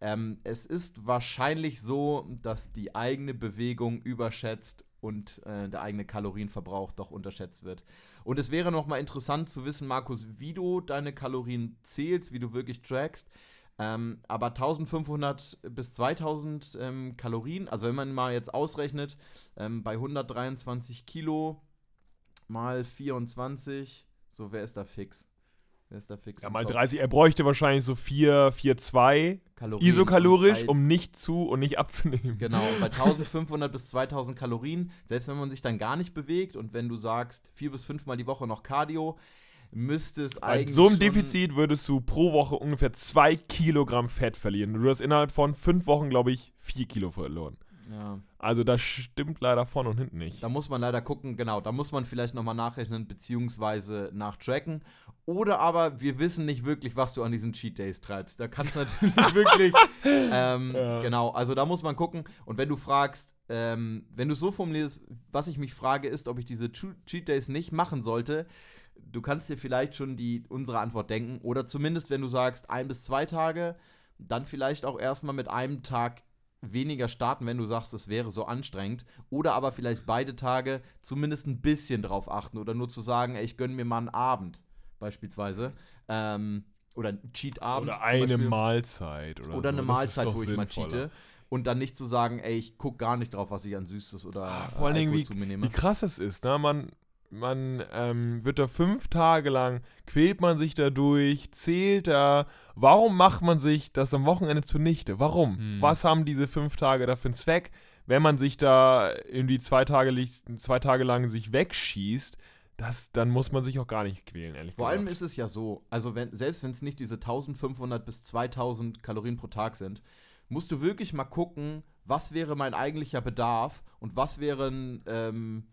S1: Ähm, es ist wahrscheinlich so, dass die eigene Bewegung überschätzt und äh, der eigene Kalorienverbrauch doch unterschätzt wird. Und es wäre noch mal interessant zu wissen, Markus, wie du deine Kalorien zählst, wie du wirklich trackst. Ähm, aber 1500 bis 2000 ähm, Kalorien, also wenn man mal jetzt ausrechnet, ähm, bei 123 Kilo mal 24, so wer ist da fix? Wer ist da fix?
S2: Ja, mal
S1: Kopf?
S2: 30. Er bräuchte wahrscheinlich so 4, 4, 2
S1: Kalorien.
S2: isokalorisch,
S1: bei-
S2: um nicht zu und nicht abzunehmen.
S1: Genau, bei 1500 bis 2000 Kalorien, selbst wenn man sich dann gar nicht bewegt und wenn du sagst, vier bis fünfmal die Woche noch Cardio, müsste es
S2: Bei
S1: eigentlich.
S2: so einem Defizit würdest du pro Woche ungefähr 2 Kilogramm Fett verlieren. Du hast innerhalb von 5 Wochen, glaube ich, 4 Kilo verloren.
S1: Ja,
S2: Also das stimmt leider vorne und hinten nicht.
S1: da muss man leider gucken, genau, da muss man vielleicht nochmal nachrechnen, beziehungsweise nachtracken. Oder aber wir wissen nicht wirklich, was du an diesen Cheat Days treibst. Da kannst du natürlich wirklich. Ähm,
S2: Ja.
S1: Genau, also da muss man gucken. Und wenn du fragst, ähm, wenn du so formulierst, was ich mich frage, ist, ob ich diese Cheat Days nicht machen sollte. Du kannst dir vielleicht schon die, unsere Antwort denken. Oder zumindest, wenn du sagst, ein bis zwei Tage, dann vielleicht auch erstmal mit einem Tag weniger starten, wenn du sagst, es wäre so anstrengend. Oder aber vielleicht beide Tage zumindest ein bisschen drauf achten. Oder nur zu sagen, ey, ich gönne mir mal einen Abend, beispielsweise. Ähm, oder einen Cheat-Abend.
S2: Oder eine. Mahlzeit. Oder,
S1: Oder
S2: so.
S1: eine
S2: Das
S1: Mahlzeit, wo ich mal
S2: sinnvoller.
S1: cheate. Und dann nicht zu sagen, ey, ich guck gar nicht drauf, was ich an Süßes oder
S2: Ah,
S1: äh,
S2: vor allen Dingen,
S1: Alkohol
S2: wie,
S1: zu mir nehme.
S2: wie krass es ist. Ne? Man, man ähm, wird da fünf Tage lang, quält man sich da durch, zählt da. Warum macht man sich das am Wochenende zunichte? Warum?
S3: Hm.
S2: Was haben diese fünf Tage da für einen Zweck? Wenn man sich da irgendwie zwei Tage, zwei Tage lang sich wegschießt, das, dann muss man sich auch gar nicht quälen, ehrlich
S1: Vor
S2: gesagt.
S1: allem ist es ja so, also wenn, selbst wenn es nicht diese 1500 bis 2000 Kalorien pro Tag sind, musst du wirklich mal gucken, was wäre mein eigentlicher Bedarf und was wäre ein, ähm,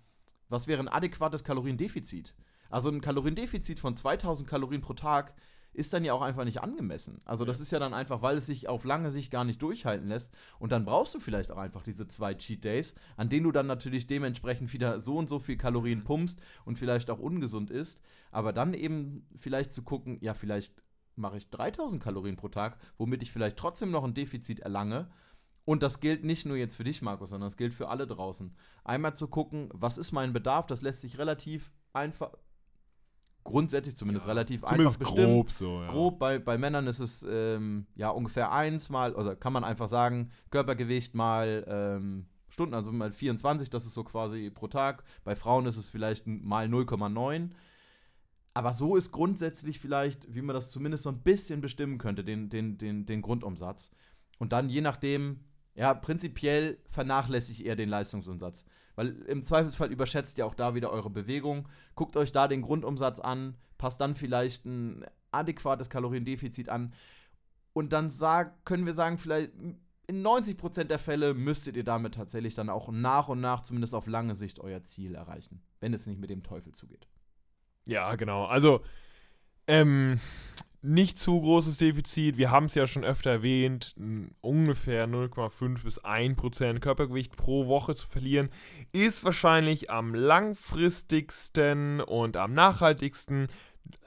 S1: was wäre ein adäquates Kaloriendefizit. Also ein Kaloriendefizit von 2000 Kalorien pro Tag ist dann ja auch einfach nicht angemessen. Also das ist ja dann einfach, weil es sich auf lange Sicht gar nicht durchhalten lässt. Und dann brauchst du vielleicht auch einfach diese zwei Cheat Days, an denen du dann natürlich dementsprechend wieder so und so viel Kalorien pumpst und vielleicht auch ungesund ist. Aber dann eben vielleicht zu gucken, ja, vielleicht mache ich 3000 Kalorien pro Tag, womit ich vielleicht trotzdem noch ein Defizit erlange. Und das gilt nicht nur jetzt für dich, Markus, sondern das gilt für alle draußen. Einmal zu gucken, was ist mein Bedarf, das lässt sich relativ einfach, grundsätzlich zumindest relativ
S2: Zumindest
S1: einfach bestimmen
S2: grob so. Ja.
S1: grob. Bei, bei Männern ist es ähm, ja ungefähr eins mal, also kann man einfach sagen, Körpergewicht mal ähm, Stunden, also mal 24, das ist so quasi pro Tag. Bei Frauen ist es vielleicht mal 0,9. Aber so ist grundsätzlich vielleicht, wie man das zumindest so ein bisschen bestimmen könnte, den, den, den, den Grundumsatz. Und dann je nachdem, ja, prinzipiell vernachlässigt ihr den Leistungsumsatz. Weil im Zweifelsfall überschätzt ihr auch da wieder eure Bewegung. Guckt euch da den Grundumsatz an, passt dann vielleicht ein adäquates Kaloriendefizit an. Und dann sag, können wir sagen, vielleicht in 90% der Fälle müsstet ihr damit tatsächlich dann auch nach und nach, zumindest auf lange Sicht, euer Ziel erreichen. Wenn es nicht mit dem Teufel zugeht.
S2: Ja, genau. Also, ähm, nicht zu großes Defizit. Wir haben es ja schon öfter erwähnt, ungefähr 0,5 bis 1 Prozent Körpergewicht pro Woche zu verlieren, ist wahrscheinlich am langfristigsten und am nachhaltigsten.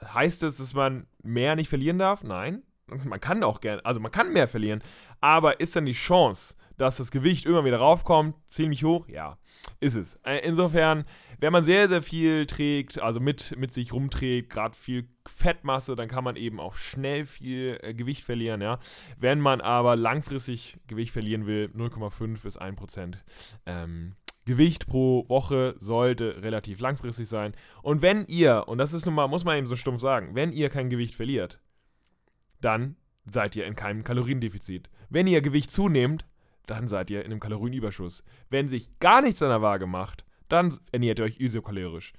S2: Heißt es, dass man mehr nicht verlieren darf? Nein. Man kann auch gerne, also man kann mehr verlieren, aber ist dann die Chance, dass das Gewicht immer wieder raufkommt, ziemlich hoch? Ja, ist es. Äh, Insofern, wenn man sehr, sehr viel trägt, also mit, mit sich rumträgt, gerade viel Fettmasse, dann kann man eben auch schnell viel äh, Gewicht verlieren, ja. Wenn man aber langfristig Gewicht verlieren will, 0,5 bis 1 Prozent. Ähm, Gewicht pro Woche sollte relativ langfristig sein. Und wenn ihr, und das ist nun mal, muss man eben so stumpf sagen, wenn ihr kein Gewicht verliert, dann seid ihr in keinem Kaloriendefizit. Wenn ihr Gewicht zunehmt, dann seid ihr in einem Kalorienüberschuss. Wenn sich gar nichts an der Waage macht, dann ernährt ihr euch isokalorisch.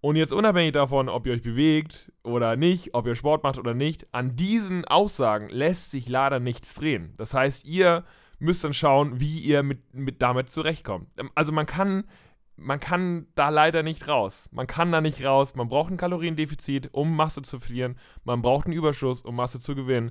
S2: Und jetzt unabhängig davon, ob ihr euch bewegt oder nicht, ob ihr Sport macht oder nicht, an diesen Aussagen lässt sich leider nichts drehen. Das heißt, ihr müsst dann schauen, wie ihr mit, mit damit zurechtkommt. Ähm, also man kann, man kann da leider nicht raus. Man kann da nicht raus. Man braucht ein Kaloriendefizit, um Masse zu verlieren. Man braucht einen Überschuss, um Masse zu gewinnen.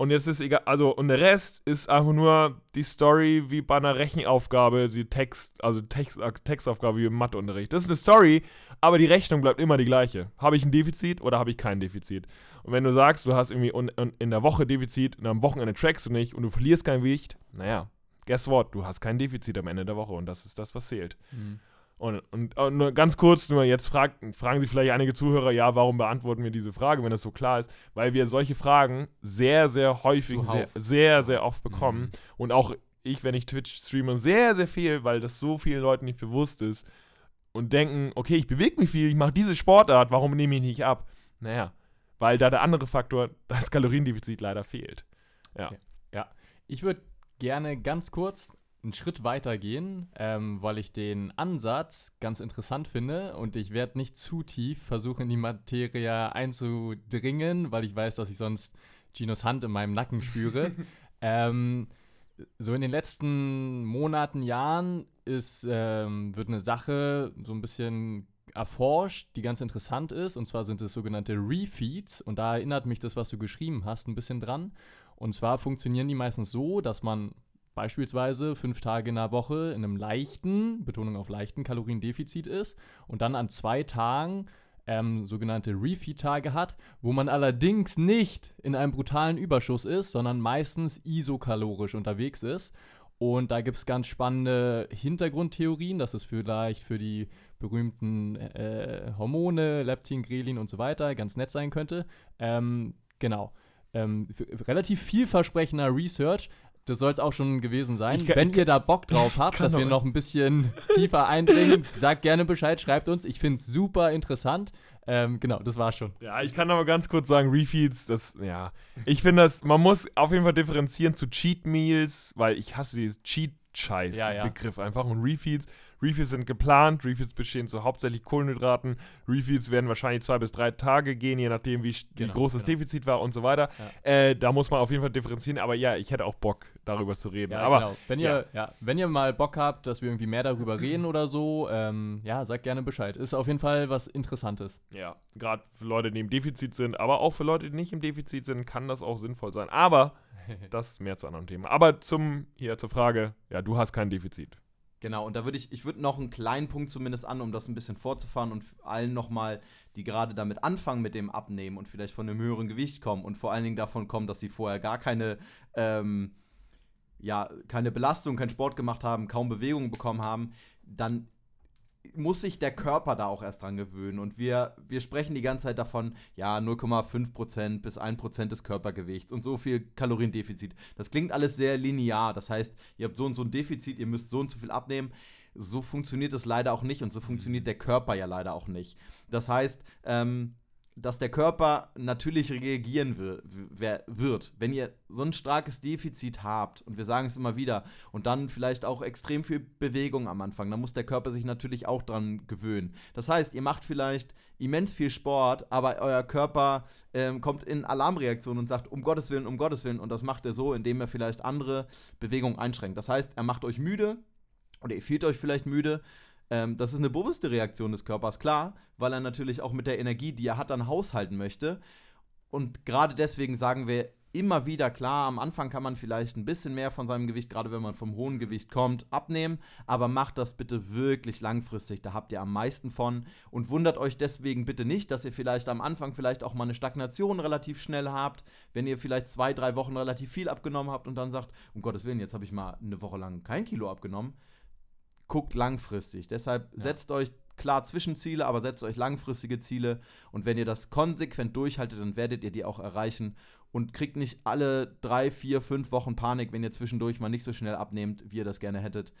S2: Und jetzt ist egal, also, und der Rest ist einfach nur die Story wie bei einer Rechenaufgabe, die Text, also Text, Textaufgabe wie im Matheunterricht. Das ist eine Story, aber die Rechnung bleibt immer die gleiche. Habe ich ein Defizit oder habe ich kein Defizit? Und wenn du sagst, du hast irgendwie in der Woche Defizit und am Wochenende trackst du nicht und du verlierst kein Gewicht, naja, guess what? Du hast kein Defizit am Ende der Woche und das ist das, was zählt. Mhm. Und, und, und, nur ganz kurz, nur jetzt frag, fragen sich vielleicht einige Zuhörer, ja, warum beantworten wir diese Frage, wenn das so klar ist? Weil wir solche Fragen sehr, sehr häufig, sehr, sehr, sehr oft bekommen. Mhm. Und auch ich, wenn ich Twitch streame, sehr, sehr viel, weil das so vielen Leuten nicht bewusst ist und denken, okay, ich bewege mich viel, ich mache diese Sportart, warum nehme ich nicht ab? Naja, weil da der andere Faktor, das Kaloriendefizit leider fehlt. Ja.
S3: Ja, ich würde gerne ganz kurz einen Schritt weiter gehen, ähm, weil ich den Ansatz ganz interessant finde und ich werde nicht zu tief versuchen, in die Materie einzudringen, weil ich weiß, dass ich sonst Ginos Hand in meinem Nacken spüre. ähm, so in den letzten Monaten, Jahren ist, ähm, wird eine Sache so ein bisschen erforscht, die ganz interessant ist. Und zwar sind es sogenannte Refeeds. Und da erinnert mich das, was du geschrieben hast, ein bisschen dran. Und zwar funktionieren die meistens so, dass man beispielsweise fünf Tage in der Woche in einem leichten, Betonung auf leichten Kaloriendefizit ist und dann an zwei Tagen ähm, sogenannte Refeed-Tage hat, wo man allerdings nicht in einem brutalen Überschuss ist, sondern meistens isokalorisch unterwegs ist. Und da gibt es ganz spannende Hintergrundtheorien, dass es vielleicht für die berühmten äh, Hormone, Leptin, Grelin und so weiter ganz nett sein könnte. Ähm, genau. Ähm, relativ vielversprechender Research, das soll es auch schon gewesen sein. Kann, Wenn ihr da Bock drauf habt, dass wir noch ein bisschen tiefer eindringen, sagt gerne Bescheid, schreibt uns. Ich finde es super interessant. Ähm, genau, das war's schon.
S2: Ja, ich kann aber ganz kurz sagen, Refeeds, das, ja. Ich finde das, man muss auf jeden Fall differenzieren zu Cheat Meals, weil ich hasse dieses Cheat-Scheiß-Begriff ja, ja. einfach. Und Refeeds, Refeeds sind geplant, Refeeds bestehen zu hauptsächlich Kohlenhydraten. Refeeds werden wahrscheinlich zwei bis drei Tage gehen, je nachdem, wie, genau, wie groß das genau. Defizit war und so weiter. Ja. Äh, da muss man auf jeden Fall differenzieren, aber ja, ich hätte auch Bock, darüber zu reden. Ja, aber genau.
S3: wenn, ihr, ja. wenn ihr mal Bock habt, dass wir irgendwie mehr darüber reden oder so, ähm, ja, sagt gerne Bescheid. Ist auf jeden Fall was Interessantes.
S2: Ja, gerade für Leute, die im Defizit sind, aber auch für Leute, die nicht im Defizit sind, kann das auch sinnvoll sein. Aber das mehr zu anderen Themen. Aber zum, hier zur Frage, ja, du hast kein Defizit.
S1: Genau, und da würde ich, ich würde noch einen kleinen Punkt zumindest an, um das ein bisschen vorzufahren und allen nochmal, die gerade damit anfangen mit dem Abnehmen und vielleicht von einem höheren Gewicht kommen und vor allen Dingen davon kommen, dass sie vorher gar keine, ähm, ja, keine Belastung, keinen Sport gemacht haben, kaum Bewegung bekommen haben, dann muss sich der Körper da auch erst dran gewöhnen. Und wir, wir sprechen die ganze Zeit davon, ja, 0,5% bis 1% des Körpergewichts und so viel Kaloriendefizit. Das klingt alles sehr linear. Das heißt, ihr habt so und so ein Defizit, ihr müsst so und so viel abnehmen. So funktioniert es leider auch nicht und so funktioniert der Körper ja leider auch nicht. Das heißt, ähm, dass der Körper natürlich reagieren wird. Wenn ihr so ein starkes Defizit habt, und wir sagen es immer wieder, und dann vielleicht auch extrem viel Bewegung am Anfang, dann muss der Körper sich natürlich auch dran gewöhnen. Das heißt, ihr macht vielleicht immens viel Sport, aber euer Körper ähm, kommt in Alarmreaktion und sagt, um Gottes Willen, um Gottes Willen, und das macht er so, indem er vielleicht andere Bewegungen einschränkt. Das heißt, er macht euch müde, oder ihr fühlt euch vielleicht müde, ähm, das ist eine bewusste Reaktion des Körpers, klar, weil er natürlich auch mit der Energie, die er hat, dann haushalten möchte. Und gerade deswegen sagen wir immer wieder, klar, am Anfang kann man vielleicht ein bisschen mehr von seinem Gewicht, gerade wenn man vom hohen Gewicht kommt, abnehmen, aber macht das bitte wirklich langfristig, da habt ihr am meisten von und wundert euch deswegen bitte nicht, dass ihr vielleicht am Anfang vielleicht auch mal eine Stagnation relativ schnell habt, wenn ihr vielleicht zwei, drei Wochen relativ viel abgenommen habt und dann sagt, um Gottes Willen, jetzt habe ich mal eine Woche lang kein Kilo abgenommen, guckt langfristig. Deshalb ja. setzt euch klar Zwischenziele, aber setzt euch langfristige Ziele. Und wenn ihr das konsequent durchhaltet, dann werdet ihr die auch erreichen. Und kriegt nicht alle drei, vier, fünf Wochen Panik, wenn ihr zwischendurch mal nicht so schnell abnehmt, wie ihr das gerne hättet.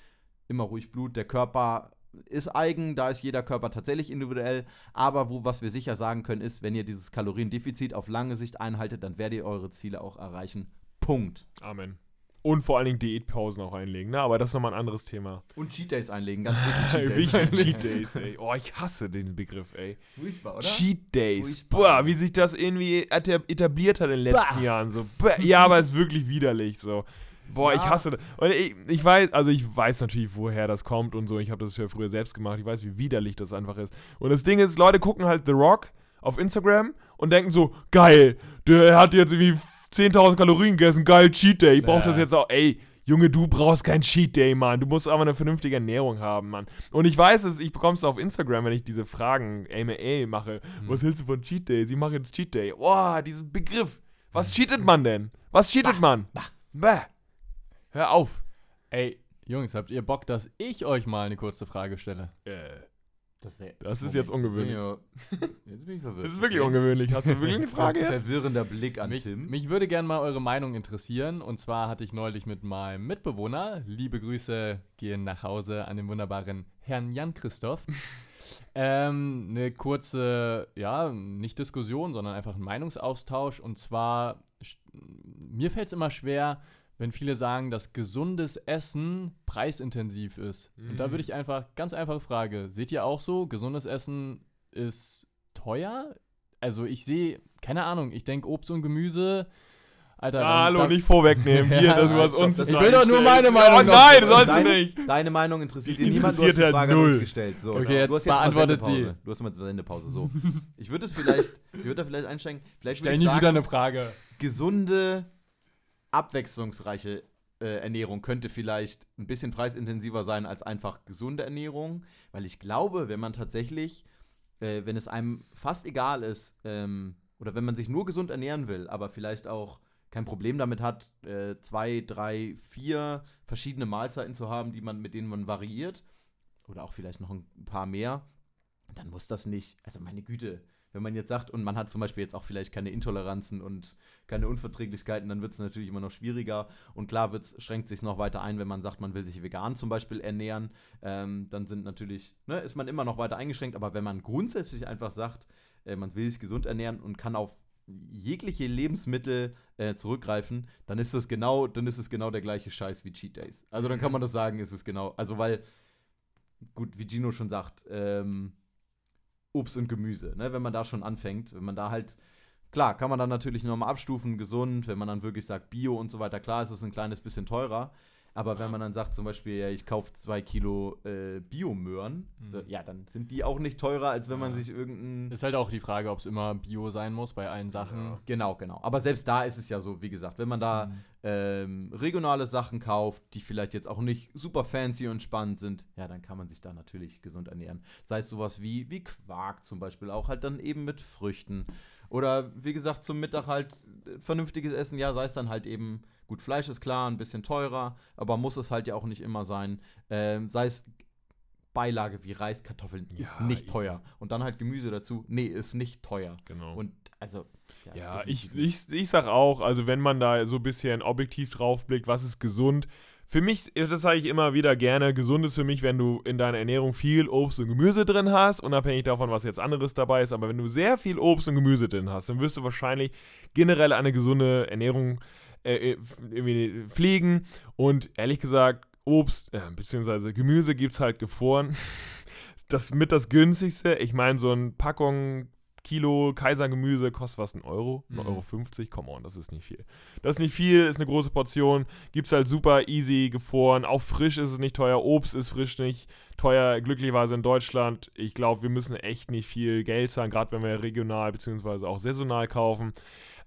S1: Immer ruhig Blut. Der Körper ist eigen, da ist jeder Körper tatsächlich individuell. Aber wo, was wir sicher sagen können, ist, wenn ihr dieses Kaloriendefizit auf lange Sicht einhaltet, dann werdet ihr eure Ziele auch erreichen. Punkt.
S2: Amen. Und vor allen Dingen Diätpausen auch einlegen, ne? Aber das ist nochmal ein anderes Thema.
S1: Und Cheat Days einlegen, ganz wichtig. Cheat Days.
S2: Cheat Days, ey. Oh, ich hasse den Begriff, ey.
S1: Furchtbar, oder?
S2: Cheat Days.
S1: Furchtbar.
S2: Boah, wie sich das irgendwie eta- etabliert hat in den letzten Jahren. So. Ja, aber es ist wirklich widerlich so. Boah, ich
S1: Ja.
S2: hasse das. Und ich, ich weiß, also ich weiß natürlich, woher das kommt und so. Ich habe das ja früher selbst gemacht. Ich weiß, wie widerlich das einfach ist. Und das Ding ist, Leute gucken halt The Rock auf Instagram und denken so, geil, der hat jetzt irgendwie 10.000 Kalorien gegessen, geil, Cheat Day. Ich brauche das jetzt auch. Ey, Junge, du brauchst kein Cheat Day, Mann. Du musst aber eine vernünftige Ernährung haben, Mann. Und ich weiß es, ich bekomme es auf Instagram, wenn ich diese Fragen AMA mache. Was hältst du von Cheat Days? Ich mache jetzt Cheat Day. Boah, diesen Begriff. Was cheatet man denn? Was cheatet man? Bäh. Hör auf.
S3: Ey, Jungs, habt ihr Bock, dass ich euch mal eine kurze Frage stelle?
S2: Äh,
S1: Das, wär-
S2: Das ist jetzt ungewöhnlich.
S1: Jetzt bin ich, jetzt bin ich verwirrt.
S2: das ist wirklich ungewöhnlich. Hast du wirklich eine Frage jetzt?
S1: Verwirrender Blick an
S3: Mich,
S1: Tim.
S3: mich würde gerne mal eure Meinung interessieren. Und zwar hatte ich neulich mit meinem Mitbewohner, liebe Grüße gehen nach Hause an den wunderbaren Herrn Jan Christoph, ähm, eine kurze, ja, nicht Diskussion, sondern einfach ein Meinungsaustausch. Und zwar, mir fällt es immer schwer, wenn viele sagen, dass gesundes Essen preisintensiv ist. Und da
S2: Mhm.
S3: würde ich einfach, ganz einfache Frage, seht ihr auch so, gesundes Essen ist teuer? Also ich sehe, keine Ahnung, ich denke Obst und Gemüse, Alter,
S2: Ah, Hallo,
S3: dann-
S2: nicht vorwegnehmen. Hier,
S3: Ja,
S2: das, was uns
S3: Ich will doch nur meine
S2: Oh
S3: Meinung.
S2: nein, sollst du
S1: Deine-
S2: nicht.
S1: Deine Meinung interessiert
S2: Die
S1: ihn niemand, du hast
S2: interessiert
S1: die
S2: halt
S1: Frage
S2: null.
S1: uns gestellt. So,
S3: Okay,
S1: genau.
S3: jetzt
S1: du hast mal
S3: beantwortet sie.
S1: Du hast mal Sendepause, so. Ich würde es vielleicht, ich würde da vielleicht einsteigen, vielleicht
S3: Stell nie wieder eine Frage.
S1: gesunde, abwechslungsreiche äh, Ernährung könnte vielleicht ein bisschen preisintensiver sein als einfach gesunde Ernährung, weil ich glaube, wenn man tatsächlich, äh, wenn es einem fast egal ist, ähm, oder wenn man sich nur gesund ernähren will, aber vielleicht auch kein Problem damit hat, äh, zwei, drei, vier verschiedene Mahlzeiten zu haben, die man, mit denen man variiert, oder auch vielleicht noch ein paar mehr, dann muss das nicht, also meine Güte, wenn man jetzt sagt, und man hat zum Beispiel jetzt auch vielleicht keine Intoleranzen und keine Unverträglichkeiten, dann wird es natürlich immer noch schwieriger. Und klar wird's, schränkt sich noch weiter ein, wenn man sagt, man will sich vegan zum Beispiel ernähren. Ähm, dann sind natürlich, ne, ist man immer noch weiter eingeschränkt. Aber wenn man grundsätzlich einfach sagt, äh, man will sich gesund ernähren und kann auf jegliche Lebensmittel äh, zurückgreifen, dann ist das genau, dann ist es genau der gleiche Scheiß wie Cheat Days. Also dann kann man das sagen, ist es genau, also weil, gut, wie Gino schon sagt, ähm, Obst und Gemüse, ne? wenn man da schon anfängt, wenn man da halt, klar, kann man dann natürlich nochmal abstufen, gesund, wenn man dann wirklich sagt Bio und so weiter, klar ist es ein kleines bisschen teurer, aber wenn man dann sagt zum Beispiel, ja, ich kaufe zwei Kilo äh, Biomöhren,
S3: Mhm.
S1: so, ja, dann sind die auch nicht teurer, als wenn man
S3: Ja.
S1: sich irgendein...
S3: Ist halt auch die Frage, ob es immer Bio sein muss bei allen Sachen.
S1: Genau, genau. Aber selbst da ist es ja so, wie gesagt, wenn man da
S3: Mhm.
S1: ähm, regionale Sachen kauft, die vielleicht jetzt auch nicht super fancy und spannend sind, ja, dann kann man sich da natürlich gesund ernähren. Sei es sowas wie, wie Quark zum Beispiel, auch halt dann eben mit Früchten. Oder wie gesagt, zum Mittag halt äh, vernünftiges Essen, ja, sei es dann halt eben, gut, Fleisch ist klar, ein bisschen teurer, aber muss es halt ja auch nicht immer sein. Ähm, sei es Beilage wie Reis, Kartoffeln, ist
S2: Ja,
S1: nicht
S2: easy.
S1: teuer. Und dann halt Gemüse dazu, nee, ist nicht teuer.
S2: Genau.
S1: Und also.
S2: Ja, ich,
S1: definitiv.
S2: ich, ich sag auch, also wenn man da so ein bisschen objektiv drauf blickt, was ist gesund? Für mich, das sage ich immer wieder gerne, gesund ist für mich, wenn du in deiner Ernährung viel Obst und Gemüse drin hast, unabhängig davon, was jetzt anderes dabei ist. Aber wenn du sehr viel Obst und Gemüse drin hast, dann wirst du wahrscheinlich generell eine gesunde Ernährung äh, äh, irgendwie pflegen. Und ehrlich gesagt, Obst äh, bzw. Gemüse gibt es halt gefroren. Das mit das günstigste. Ich meine, so eine Packung Kilo Kaisergemüse kostet was, ein Euro?
S3: Mhm.
S2: 1,50 Euro? 50? Come on, das ist nicht viel. Das ist nicht viel, ist eine große Portion. Gibt's halt super easy gefroren. Auch frisch ist es nicht teuer. Obst ist frisch nicht teuer. Glücklicherweise in Deutschland. Ich glaube, wir müssen echt nicht viel Geld zahlen, gerade wenn wir regional bzw. auch saisonal kaufen.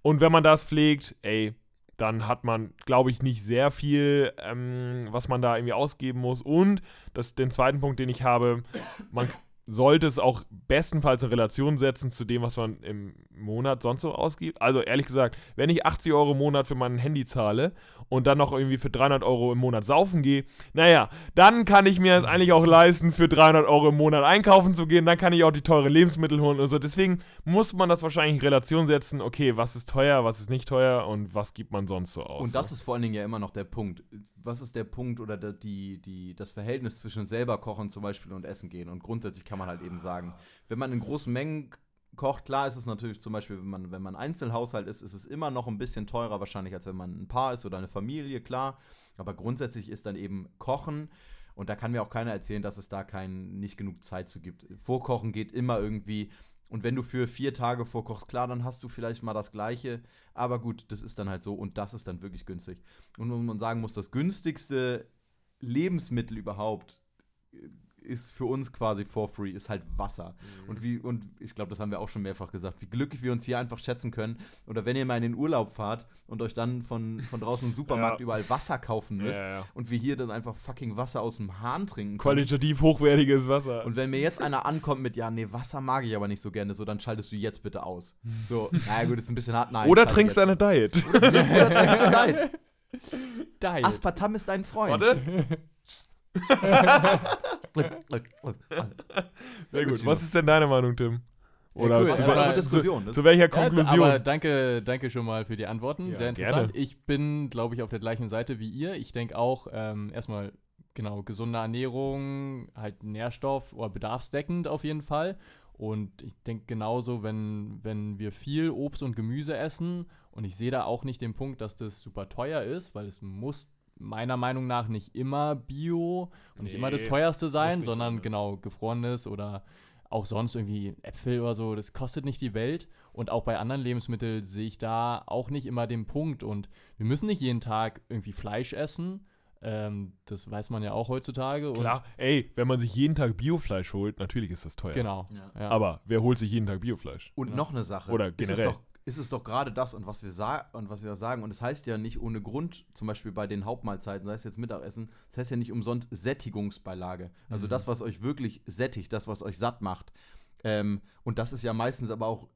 S2: Und wenn man das pflegt, ey, dann hat man, glaube ich, nicht sehr viel, ähm, was man da irgendwie ausgeben muss. Und das, den zweiten Punkt, den ich habe, man sollte es auch bestenfalls in Relation setzen zu dem, was man im Monat sonst so ausgibt. Also ehrlich gesagt, wenn ich 80 Euro im Monat für mein Handy zahle und dann noch irgendwie für 300 Euro im Monat saufen gehe, naja, dann kann ich mir es eigentlich auch leisten, für 300 Euro im Monat einkaufen zu gehen. Dann kann ich auch die teure Lebensmittel holen und so. Deswegen muss man das wahrscheinlich in Relation setzen. Okay, was ist teuer, was ist nicht teuer und was gibt man sonst so aus.
S1: Und das ist vor allen Dingen ja immer noch der Punkt. Was ist der Punkt oder der, die, die, das Verhältnis zwischen selber kochen zum Beispiel und essen gehen? Und grundsätzlich kann man halt eben sagen, wenn man in großen Mengen kocht. Klar ist es natürlich zum Beispiel, wenn man, wenn man Einzelhaushalt ist, ist es immer noch ein bisschen teurer wahrscheinlich, als wenn man ein Paar ist oder eine Familie, klar. Aber grundsätzlich ist dann eben Kochen. Und da kann mir auch keiner erzählen, dass es da kein, nicht genug Zeit zu gibt. Vorkochen geht immer irgendwie. Und wenn du für vier Tage vorkochst, klar, dann hast du vielleicht mal das Gleiche. Aber gut, das ist dann halt so und das ist dann wirklich günstig. Und wenn man sagen muss, das günstigste Lebensmittel überhaupt ist für uns quasi for free, ist halt Wasser. Und wie, und ich glaube, das haben wir auch schon mehrfach gesagt, wie glücklich wir uns hier einfach schätzen können. Oder wenn ihr mal in den Urlaub fahrt und euch dann von, von draußen im Supermarkt
S2: Ja.
S1: überall Wasser kaufen müsst
S2: Ja, ja.
S1: und wir hier dann einfach fucking Wasser aus dem Hahn trinken können.
S2: Qualitativ hochwertiges Wasser.
S1: Und wenn mir jetzt einer ankommt mit, ja, nee, Wasser mag ich aber nicht so gerne, so, dann schaltest du jetzt bitte aus. So, naja, gut, ist ein bisschen hart, nein.
S2: Oder trinkst
S1: jetzt.
S2: eine Diet.
S1: Oder trinkst du Diet.
S3: Diet.
S1: Aspartam ist dein Freund.
S2: Warte. Sehr gut. Was ist denn deine Meinung, Tim? Oder
S3: cool.
S2: zu,
S3: Ja, aber
S2: zu,
S1: Diskussion. Das
S2: zu welcher
S3: Ja,
S2: Konklusion?
S3: aber danke, danke schon mal für die Antworten.
S2: Ja,
S3: Sehr interessant.
S2: gerne.
S3: Ich bin, glaube ich, auf der gleichen Seite wie ihr. Ich denke auch, ähm, erstmal, genau, gesunde Ernährung, halt Nährstoff- oder bedarfsdeckend auf jeden Fall. Und ich denke genauso, wenn, wenn wir viel Obst und Gemüse essen, und ich sehe da auch nicht den Punkt, dass das super teuer ist, weil es muss meiner Meinung nach nicht immer Bio und nicht immer das teuerste sein, sondern
S2: sein,
S3: genau gefrorenes oder auch sonst irgendwie Äpfel oder so, das kostet nicht die Welt. Und auch bei anderen Lebensmitteln sehe ich da auch nicht immer den Punkt. Und wir müssen nicht jeden Tag irgendwie Fleisch essen. Ähm, das weiß man ja auch heutzutage. Und
S2: Klar, ey, wenn man sich jeden Tag Biofleisch holt, natürlich ist das teuer.
S3: Genau.
S1: Ja.
S3: Ja.
S2: Aber wer holt sich jeden Tag Biofleisch?
S1: Und
S3: Ja.
S1: noch eine Sache.
S2: Oder
S1: Ist es
S2: generell.
S1: doch, ist es doch gerade das und was wir sa und was wir sagen. Und es heißt ja nicht ohne Grund, zum Beispiel bei den Hauptmahlzeiten, sei es jetzt Mittagessen, das heißt ja nicht umsonst Sättigungsbeilage. Also
S3: Mhm.
S1: das, was euch wirklich sättigt, das, was euch satt macht. Ähm, und das ist ja meistens aber auch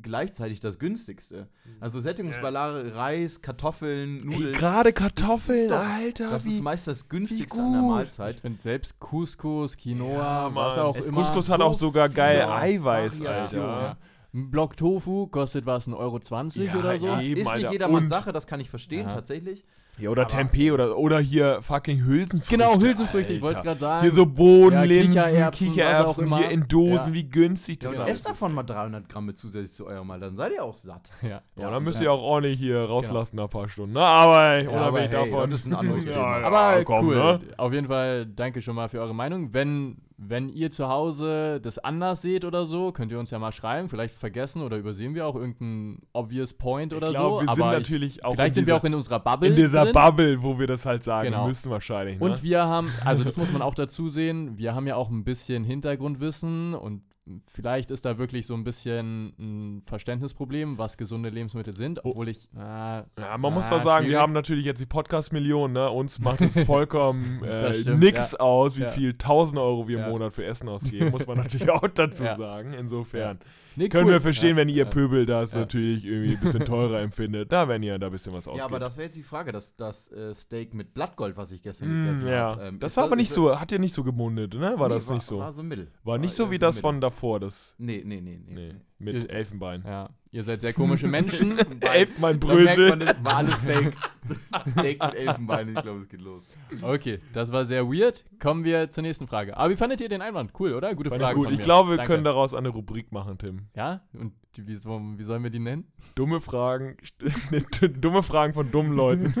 S1: gleichzeitig das günstigste. Also Sättigungsbeilage, Reis, Kartoffeln, Nudeln.
S2: gerade Kartoffeln,
S1: Das ist doch-
S2: Alter.
S1: das
S2: wie,
S1: ist meist das günstigste an der. Mahlzeit.
S3: ich finde selbst Couscous, Quinoa,
S2: Ja,
S3: was auch
S1: Es-
S3: immer.
S2: Couscous hat
S1: so
S2: auch sogar geil Eiweiß,
S1: Variationen.
S2: Alter.
S3: Ja. Ein Block Tofu kostet was, 1,20 Euro
S2: Ja,
S3: oder so?
S2: Eben,
S1: ist
S2: Alter.
S1: nicht jedermanns
S2: Und-
S1: Sache, das kann ich verstehen,
S3: Ja.
S1: tatsächlich.
S2: Ja, oder
S1: Aber-
S2: Tempeh oder, oder hier fucking Hülsenfrüchte.
S3: Genau, Hülsenfrüchte, ich wollte es
S2: Alter.
S3: gerade sagen.
S2: Hier so Bohnenlinsen,
S3: Ja,
S2: Kichererbsen,
S3: Kichererbsen, immer.
S2: hier in Dosen,
S3: Ja.
S2: wie günstig
S1: Ja,
S2: das
S1: und
S2: alles
S1: esst davon mal 300 Gramm mit zusätzlich zu eurem Mal, dann seid ihr auch satt.
S3: ja.
S2: Ja, dann müsst
S3: ja.
S2: ihr auch ordentlich hier rauslassen, nach ein paar Stunden. Na, aber ey,
S3: Ja,
S2: unabhängig
S3: aber hey,
S2: davon.
S1: das ist ein anderes
S2: ja,
S1: Thema.
S2: Ja,
S3: Aber
S2: komm,
S3: cool.
S2: ne?
S3: Auf jeden Fall danke schon mal für eure Meinung. Wenn, wenn ihr zu Hause das anders seht oder so, könnt ihr uns ja mal schreiben. Vielleicht vergessen oder übersehen wir auch irgendeinen obvious point oder
S2: Ich glaube,
S3: so.
S2: wir sind
S3: aber
S2: natürlich
S3: ich,
S2: auch
S3: vielleicht
S2: in
S3: sind wir
S2: dieser-
S3: auch in unserer Bubble.
S2: in dieser
S3: drin.
S2: Bubble, wo wir das halt sagen
S3: Genau.
S2: müssen wahrscheinlich. Ne?
S3: Und wir haben, also das muss man auch dazu sehen, wir haben ja auch ein bisschen Hintergrundwissen und vielleicht ist da wirklich so ein bisschen ein Verständnisproblem, was gesunde Lebensmittel sind,
S2: Oh.
S3: obwohl ich, äh,
S2: ja, man muss
S3: Ah,
S2: doch sagen, wir
S3: schwierig.
S2: haben natürlich jetzt die Podcast-Millionen, ne? Uns macht es vollkommen äh,
S3: stimmt,
S2: nix
S3: ja.
S2: aus, wie
S3: Ja.
S2: viel tausend Euro wir
S3: Ja.
S2: im Monat für Essen ausgeben, muss man natürlich auch dazu
S3: Ja.
S2: sagen. Insofern
S3: nee,
S2: können
S3: cool.
S2: wir verstehen,
S3: Ja,
S2: wenn ihr
S3: ja.
S2: Pöbel das
S3: Ja.
S2: natürlich irgendwie ein bisschen teurer empfindet. Na, wenn ihr da ein bisschen was ausgibt.
S1: Ja, aber das wäre jetzt die Frage, das, das äh, Steak mit Blattgold, was ich gestern
S2: Mm,
S1: gegessen
S2: ja.
S1: habe. ähm,
S2: das war aber nicht so, hat ja nicht so gemundet, ne? War
S1: nee,
S2: das nicht so?
S1: War so mittel.
S2: War nicht so
S1: eher
S2: wie das
S1: mittel.
S2: von davor, das.
S1: Nee, nee, nee, nee.
S2: Nee,
S1: nee.
S2: mit
S3: Ihr-
S2: Elfenbein.
S3: Ja, ihr seid sehr komische Menschen.
S2: Elfenbein
S1: Da merkt man, das war alles fake. Steak mit Elfenbein, ich glaube, es geht los.
S3: Okay, das war sehr weird. Kommen wir zur nächsten Frage. Aber wie fandet ihr den Einwand? Cool, oder? Gute
S2: Fand
S3: Frage.
S2: gut. Ich glaube, wir
S3: Danke.
S2: können daraus eine Rubrik machen, Tim.
S3: Ja? Und die- wie, wie sollen wir die nennen?
S2: Dumme Fragen, dumme Fragen von dummen Leuten.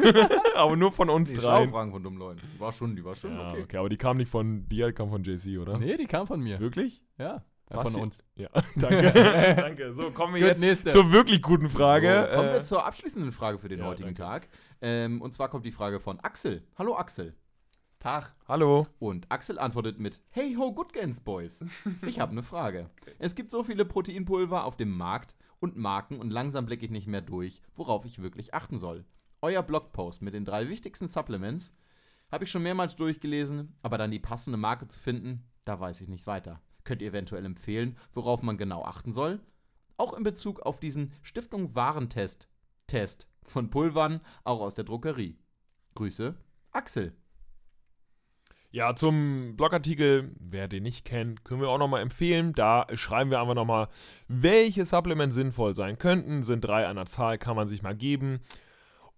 S2: aber nur von uns
S1: Nee,
S2: dreien.
S1: Fragen von dummen Leuten. Die war schon, die war schon
S2: Ja,
S1: okay.
S2: okay. aber die kam nicht von dir, die kam von JC, oder?
S3: Nee, die kam von mir.
S2: Wirklich?
S3: Ja,
S2: Was
S3: von uns.
S2: Ja, danke. danke. So, kommen wir
S3: Gut,
S2: jetzt
S3: nächste.
S2: zur wirklich guten Frage.
S1: So, kommen wir
S2: Äh,
S1: zur abschließenden Frage für den
S2: ja,
S1: heutigen
S2: danke.
S1: Tag. Ähm, und zwar kommt die Frage von Axel. Hallo Axel.
S3: Tag.
S2: hallo.
S1: Und Axel antwortet mit Hey ho, Good Gains Boys. Ich habe eine Frage. Es gibt so viele Proteinpulver auf dem Markt und Marken und langsam blicke ich nicht mehr durch, worauf ich wirklich achten soll. Euer Blogpost mit den drei wichtigsten Supplements habe ich schon mehrmals durchgelesen, aber dann die passende Marke zu finden, da weiß ich nicht weiter. Könnt ihr eventuell empfehlen, worauf man genau achten soll? Auch in Bezug auf diesen Stiftung Warentest Test von Pulvern, auch aus der Druckerie. Grüße, Axel.
S2: Ja, zum Blogartikel, wer den nicht kennt, können wir auch nochmal empfehlen. Da schreiben wir einfach nochmal, welche Supplements sinnvoll sein könnten. Sind drei an der Zahl, kann man sich mal geben.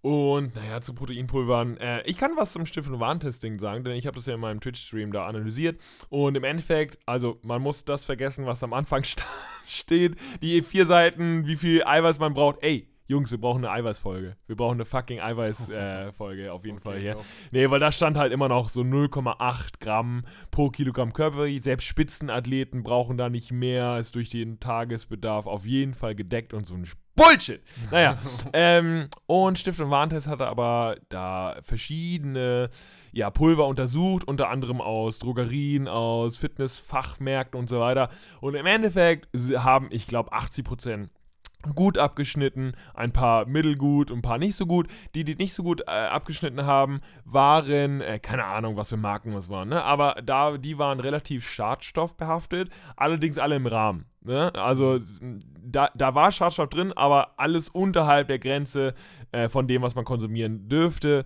S2: Und naja, zu Proteinpulvern. Äh, ich kann was zum Stiftung Warntesting sagen, denn ich habe das ja in meinem Twitch-Stream da analysiert. Und im Endeffekt, also man muss das vergessen, was am Anfang st steht. Die vier Seiten, wie viel Eiweiß man braucht. Ey, Jungs, wir brauchen eine Eiweißfolge. Wir brauchen eine fucking Eiweißfolge äh, auf jeden okay, Fall hier. Genau. Nee, weil da stand halt immer noch so 0,8 Gramm pro Kilogramm Körpergewicht. Selbst Spitzenathleten brauchen da nicht mehr, ist durch den Tagesbedarf auf jeden Fall gedeckt und so ein Bullshit. Naja, ähm, und Stiftung Warntest hatte aber da verschiedene ja, Pulver untersucht, unter anderem aus Drogerien, aus Fitnessfachmärkten und so weiter. Und im Endeffekt haben, ich glaube, 80 Prozent gut abgeschnitten, ein paar mittelgut und ein paar nicht so gut. Die, die nicht so gut äh, abgeschnitten haben, waren, äh, keine Ahnung, was für Marken das waren, ne? aber da, die waren relativ schadstoffbehaftet, allerdings alle im Rahmen. Ne? Also da, da war Schadstoff drin, aber alles unterhalb der Grenze äh, von dem, was man konsumieren dürfte.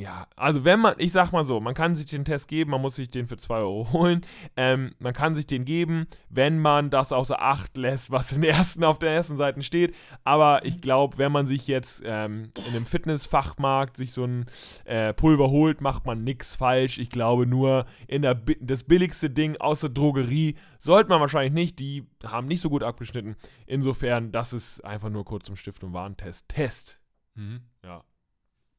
S2: Ja, also wenn man, ich sag mal so, man kann sich den Test geben, man muss sich den für 2 Euro holen. Ähm, man kann sich den geben, wenn man das außer Acht lässt, was in der ersten, auf der ersten Seite steht. Aber ich glaube, wenn man sich jetzt ähm, in einem Fitnessfachmarkt sich so ein äh, Pulver holt, macht man nichts falsch. Ich glaube nur, in der, das billigste Ding aus der Drogerie sollte man wahrscheinlich nicht. Die haben nicht so gut abgeschnitten. Insofern, das ist einfach nur kurz zum Stift- und Warentest. Test.
S3: Mhm. Ja.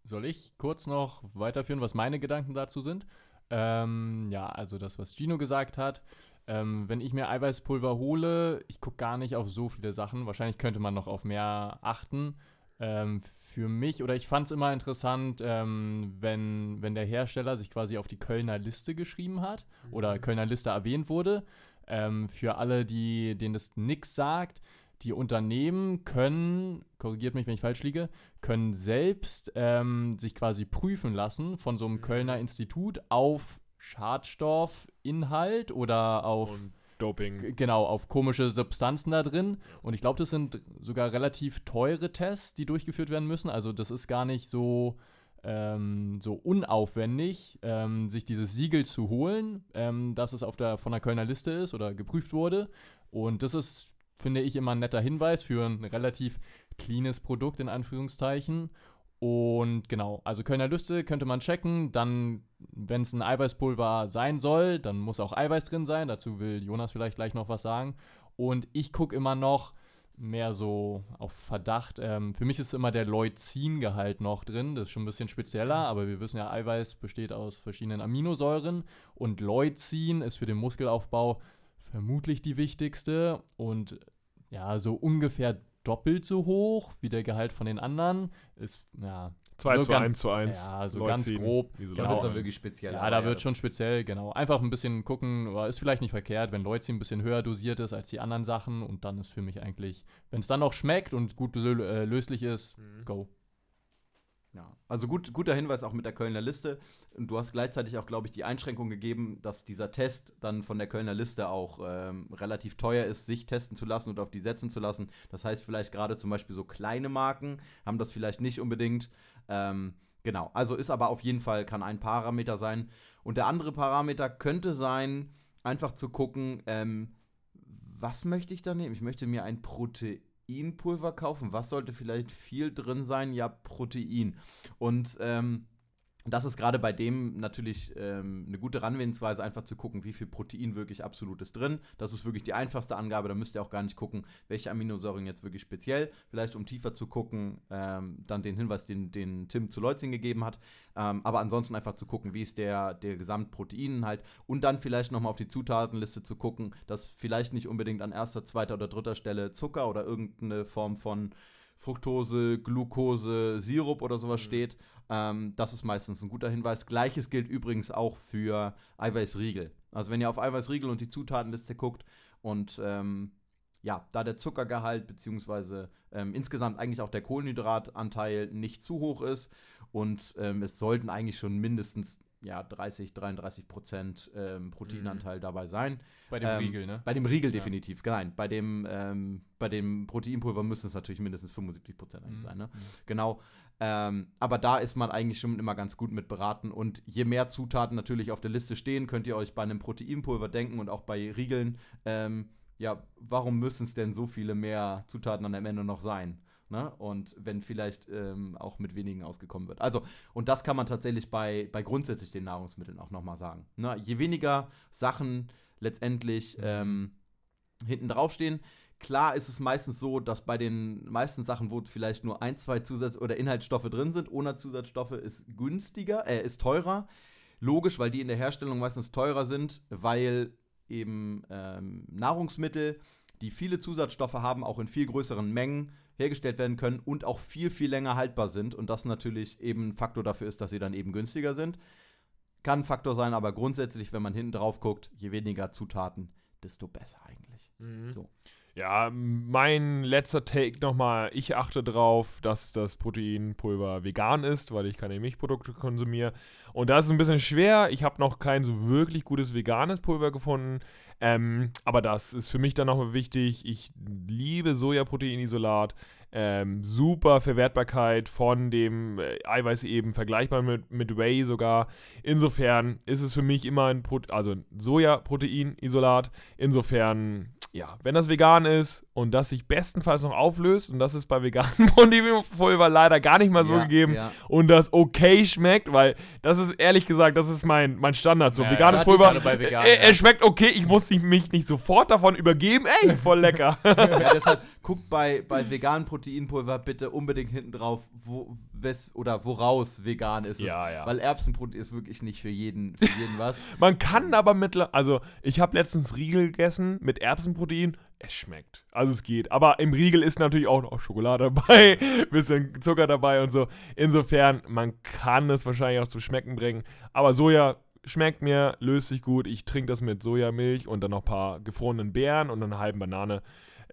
S3: Soll ich kurz noch weiterführen, was meine Gedanken dazu sind? Ähm, ja, also das, was Gino gesagt hat. Ähm, wenn ich mir Eiweißpulver hole, ich gucke gar nicht auf so viele Sachen. Wahrscheinlich könnte man noch auf mehr achten. Ähm, für mich, oder ich fand es immer interessant, ähm, wenn, wenn der Hersteller sich quasi auf die Kölner Liste geschrieben hat mhm. oder Kölner Liste erwähnt wurde. Ähm, für alle, die, denen das nichts sagt, die Unternehmen können, korrigiert mich, wenn ich falsch liege, können selbst ähm, sich quasi prüfen lassen von so einem mhm. Kölner Institut auf Schadstoffinhalt oder auf
S2: Und Doping.
S3: Genau, auf komische Substanzen da drin. Und ich glaube, das sind sogar relativ teure Tests, die durchgeführt werden müssen. Also das ist gar nicht so, ähm, so unaufwendig, ähm, sich dieses Siegel zu holen, ähm, dass es auf der, von der Kölner Liste ist oder geprüft wurde. Und das ist finde ich immer ein netter Hinweis für ein relativ cleanes Produkt in Anführungszeichen. Und genau, also Kölner Lüste könnte man checken. Dann, wenn es ein Eiweißpulver sein soll, dann muss auch Eiweiß drin sein. Dazu will Jonas vielleicht gleich noch was sagen. Und ich gucke immer noch mehr so auf Verdacht. Ähm, für mich ist immer der Leucin-Gehalt noch drin. Das ist schon ein bisschen spezieller, aber wir wissen ja, Eiweiß besteht aus verschiedenen Aminosäuren. Und Leucin ist für den Muskelaufbau vermutlich die wichtigste und ja, so ungefähr doppelt so hoch wie der Gehalt von den anderen. Ist, ja.
S2: 2 so zu 1 zu 1.
S3: Ja, so ganz grob.
S1: Genau. Da wird es wirklich speziell.
S3: Ja, da wird ja, schon speziell, genau. Einfach ein bisschen gucken, ist vielleicht nicht verkehrt, wenn Leucin ein bisschen höher dosiert ist als die anderen Sachen und dann ist für mich eigentlich, wenn es dann noch schmeckt und gut äh, löslich ist, mhm. go.
S1: Ja, also gut, guter Hinweis auch mit der Kölner Liste. Und du hast gleichzeitig auch, glaube ich, die Einschränkung gegeben, dass dieser Test dann von der Kölner Liste auch ähm, relativ teuer ist, sich testen zu lassen und auf die setzen zu lassen. Das heißt, vielleicht gerade zum Beispiel so kleine Marken haben das vielleicht nicht unbedingt. Ähm, genau, also ist aber auf jeden Fall, kann ein Parameter sein. Und der andere Parameter könnte sein, einfach zu gucken, ähm, was möchte ich da nehmen? Ich möchte mir ein Protein Proteinpulver kaufen. Was sollte vielleicht viel drin sein? Ja, Protein. Und ähm, das ist gerade bei dem natürlich ähm, eine gute Herangehensweise, einfach zu gucken, wie viel Protein wirklich absolut ist drin. Das ist wirklich die einfachste Angabe. Da müsst ihr auch gar nicht gucken, welche Aminosäuren jetzt wirklich speziell. Vielleicht um tiefer zu gucken, ähm, dann den Hinweis, den, den Tim zu Leutzing gegeben hat. Ähm, aber ansonsten einfach zu gucken, wie ist der, der Gesamtproteininhalt. Und dann vielleicht nochmal auf die Zutatenliste zu gucken, dass vielleicht nicht unbedingt an erster, zweiter oder dritter Stelle Zucker oder irgendeine Form von Fructose, Glucose, Sirup oder sowas mhm. steht. Ähm, das ist meistens ein guter Hinweis. Gleiches gilt übrigens auch für Eiweißriegel. Also wenn ihr auf Eiweißriegel und die Zutatenliste guckt und ähm, ja, da der Zuckergehalt beziehungsweise ähm, insgesamt eigentlich auch der Kohlenhydratanteil nicht zu hoch ist und ähm, es sollten eigentlich schon mindestens ja, 30, 33 Prozent ähm, Proteinanteil mhm. dabei sein.
S3: Bei dem ähm, Riegel, ne?
S1: Bei dem Riegel definitiv, ja. nein. Bei dem, ähm, bei dem Proteinpulver müssen es natürlich mindestens 75 Prozent mhm. sein, ne? Mhm. Genau. Ähm, aber da ist man eigentlich schon immer ganz gut mit beraten. Und je mehr Zutaten natürlich auf der Liste stehen, könnt ihr euch bei einem Proteinpulver denken und auch bei Riegeln, ähm, ja, warum müssen es denn so viele mehr Zutaten an am Ende noch sein? Ne? Und wenn vielleicht ähm, auch mit wenigen ausgekommen wird. Also, und das kann man tatsächlich bei, bei grundsätzlich den Nahrungsmitteln auch nochmal sagen. Ne? Je weniger Sachen letztendlich ähm, hinten draufstehen, Klar ist es meistens so, dass bei den meisten Sachen, wo vielleicht nur ein, zwei Zusatz- oder Inhaltsstoffe drin sind, ohne Zusatzstoffe ist günstiger, äh, ist teurer. Logisch, weil die in der Herstellung meistens teurer sind, weil eben ähm, Nahrungsmittel, die viele Zusatzstoffe haben, auch in viel größeren Mengen hergestellt werden können und auch viel, viel länger haltbar sind. Und das natürlich eben ein Faktor dafür ist, dass sie dann eben günstiger sind. Kann ein Faktor sein, aber grundsätzlich, wenn man hinten drauf guckt, je weniger Zutaten, desto besser eigentlich.
S2: Mhm.
S1: So.
S2: Ja, mein letzter Take nochmal. Ich achte darauf, dass das Proteinpulver vegan ist, weil ich keine Milchprodukte konsumiere. Und da ist ein bisschen schwer. Ich habe noch kein so wirklich gutes veganes Pulver gefunden. Ähm, aber das ist für mich dann nochmal wichtig. Ich liebe Sojaproteinisolat. Ähm, super Verwertbarkeit von dem äh, Eiweiß eben, vergleichbar mit, mit Whey sogar. Insofern ist es für mich immer ein Pro also ein Sojaproteinisolat. Insofern ja, wenn das vegan ist und das sich bestenfalls noch auflöst, und das ist bei veganen Proteinpulver leider gar nicht mal so
S1: Ja,
S2: gegeben,
S1: ja.
S2: und das okay schmeckt, weil das ist ehrlich gesagt, das ist mein, mein Standard. So,
S3: Ja,
S2: veganes Pulver,
S3: bei vegan,
S2: äh, es schmeckt okay, ich muss mich nicht sofort davon übergeben, ey, voll lecker.
S1: deshalb guckt bei, bei veganem Proteinpulver bitte unbedingt hinten drauf, wo, wes, oder woraus vegan ist es.
S2: Ja, ja.
S1: Weil Erbsenprotein ist wirklich nicht für jeden, für jeden was.
S2: Man kann aber mittlerweile, also ich habe letztens Riegel gegessen mit Erbsenprotein. Es schmeckt. Also es geht. Aber im Riegel ist natürlich auch noch Schokolade dabei, bisschen Zucker dabei und so. Insofern, man kann es wahrscheinlich auch zum Schmecken bringen. Aber Soja schmeckt mir, löst sich gut. Ich trinke das mit Sojamilch und dann noch ein paar gefrorenen Beeren und einer halben Banane.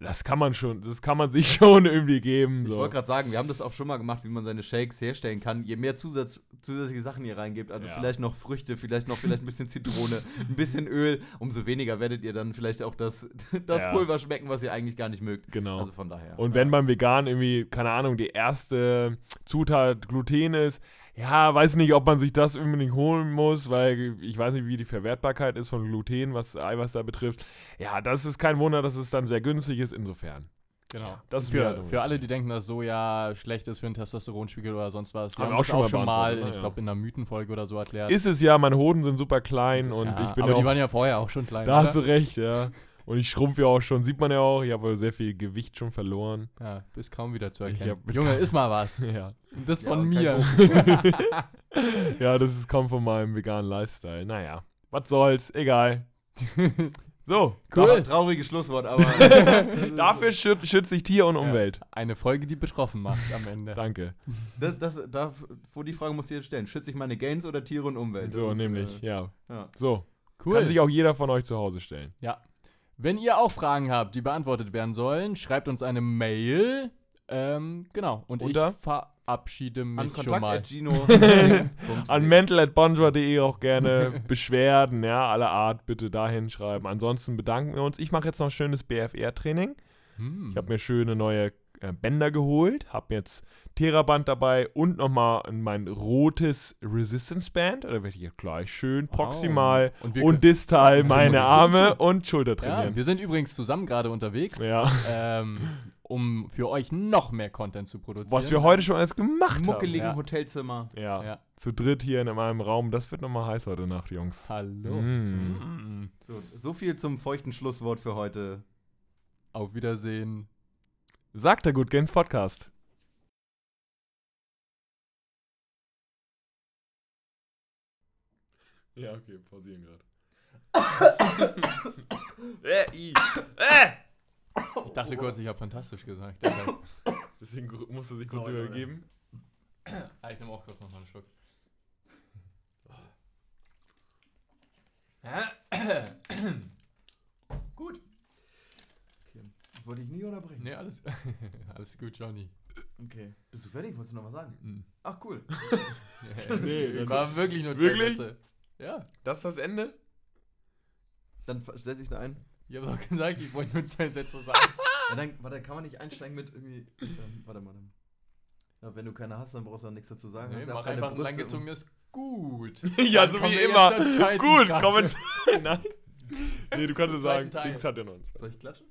S2: Das kann man schon, das kann man sich schon irgendwie geben.
S1: Ich
S2: So.
S1: wollte gerade sagen, wir haben das auch schon mal gemacht, wie man seine Shakes herstellen kann. Je mehr Zusatz, zusätzliche Sachen ihr reingebt, also
S2: Ja.
S1: vielleicht noch Früchte, vielleicht noch vielleicht ein bisschen Zitrone, ein bisschen Öl, umso weniger werdet ihr dann vielleicht auch das, das
S2: Ja.
S1: Pulver schmecken, was ihr eigentlich gar nicht mögt.
S2: Genau.
S1: Also von daher.
S2: Und wenn beim Vegan irgendwie, keine Ahnung, die erste Zutat Gluten ist, ja, weiß nicht, ob man sich das unbedingt holen muss, weil ich weiß nicht, wie die Verwertbarkeit ist von Gluten, was Eiweiß da betrifft. Ja, das ist kein Wunder, dass es dann sehr günstig ist, insofern.
S3: Genau.
S2: das ist mir
S3: für, für alle, die denken, dass Soja schlecht ist für den Testosteronspiegel oder sonst was. Wir
S2: Haben
S3: haben,
S2: wir auch
S3: das
S2: schon
S3: auch
S2: mal
S3: schon mal,
S2: beantwortet, ne?
S3: ich
S2: Ja.
S3: glaube, in einer Mythenfolge oder so erklärt.
S2: Ist es ja, meine Hoden sind super klein und
S3: ja,
S2: ich bin
S3: aber
S2: ja
S3: die
S2: auch,
S3: waren ja vorher auch schon klein.
S2: da hast du
S3: oder?
S2: recht, ja. Und ich schrumpfe ja auch schon, sieht man ja auch, ich habe sehr viel Gewicht schon verloren.
S3: Ja, bist kaum wieder zu erkennen.
S2: hab-
S3: Junge, ist mal was.
S2: Ja.
S3: Und das
S1: Ja,
S3: von mir.
S2: ja, das ist, kommt von meinem veganen Lifestyle. Naja, was soll's, egal. So,
S1: Trau- Trauriges Schlusswort, aber.
S2: Dafür schüt, schütze ich Tier und Umwelt.
S3: Eine Folge, die betroffen macht am Ende.
S2: Danke.
S1: Das, das, da, vor die Frage musst du jetzt stellen. Schütze ich meine Gains oder Tiere und Umwelt?
S2: So,
S1: Das ist,
S2: nämlich,
S1: äh,
S2: ja.
S1: ja.
S2: So,
S3: Cool.
S2: kann sich auch jeder von euch zu Hause stellen.
S3: Ja. Wenn ihr auch Fragen habt, die beantwortet werden sollen, schreibt uns eine Mail. Ähm, genau. Und
S2: Unter?
S3: ich verabschiede mich
S1: An
S3: schon mal.
S2: An mental.bonjour.de auch gerne Beschwerden, ja, aller Art bitte dahin schreiben. Ansonsten bedanken wir uns. Ich mache jetzt noch schönes BFR-Training.
S3: Hm.
S2: Ich habe mir schöne neue Bänder geholt, habe jetzt Theraband dabei und nochmal mein rotes Resistance Band. Da werde ich jetzt gleich schön proximal
S3: Oh. Und
S2: und distal meine Arme und Schulter
S3: Ja,
S2: trainieren.
S3: wir sind übrigens zusammen gerade unterwegs,
S2: Ja,
S3: ähm, um für euch noch mehr Content zu produzieren.
S2: was wir heute schon alles gemacht haben.
S1: muckeligen
S3: Ja.
S1: Hotelzimmer.
S2: Ja,
S3: Ja.
S2: zu dritt hier in meinem Raum. Das wird nochmal heiß heute Nacht, Jungs.
S3: Hallo.
S2: Mm.
S3: Mm.
S1: So, so viel zum feuchten Schlusswort für heute.
S3: Auf Wiedersehen.
S2: Sagt der Good Games Podcast. Ja, okay, pausieren gerade. äh, i. äh!
S3: Ich dachte kurz, ich habe fantastisch gesagt. Deshalb.
S2: Deswegen musste sich kurz
S1: So,
S2: übergeben.
S3: Ah, ich nehme auch kurz noch mal einen Schluck. Gut.
S1: Wollte ich nie unterbrechen.
S3: Nee, alles, alles gut, Johnny.
S1: Okay. Bist du fertig? Wolltest du noch was sagen?
S3: Mhm.
S1: Ach, cool.
S3: nee, war wirklich nur zwei
S2: Wirklich?
S3: Sätze. Ja,
S2: Das ist das Ende?
S1: Dann setze ich da ein.
S3: ich habe doch gesagt, ich wollte nur zwei Sätze sagen.
S1: Ja, dann, warte, kann man nicht einsteigen mit irgendwie. Ähm, warte mal. Dann. Ja, wenn du keine hast, dann brauchst du auch nichts dazu sagen.
S3: nee,
S1: auch
S3: mach einfach ein
S1: Brüste
S3: langgezogenes Gut.
S2: ja,
S3: Dann
S2: so wie immer. Gut,
S3: Frage.
S2: kommentieren. Nein. Nee, du kannst ja sagen,
S3: Teil.
S2: Dings hat ja noch
S1: Soll ich klatschen?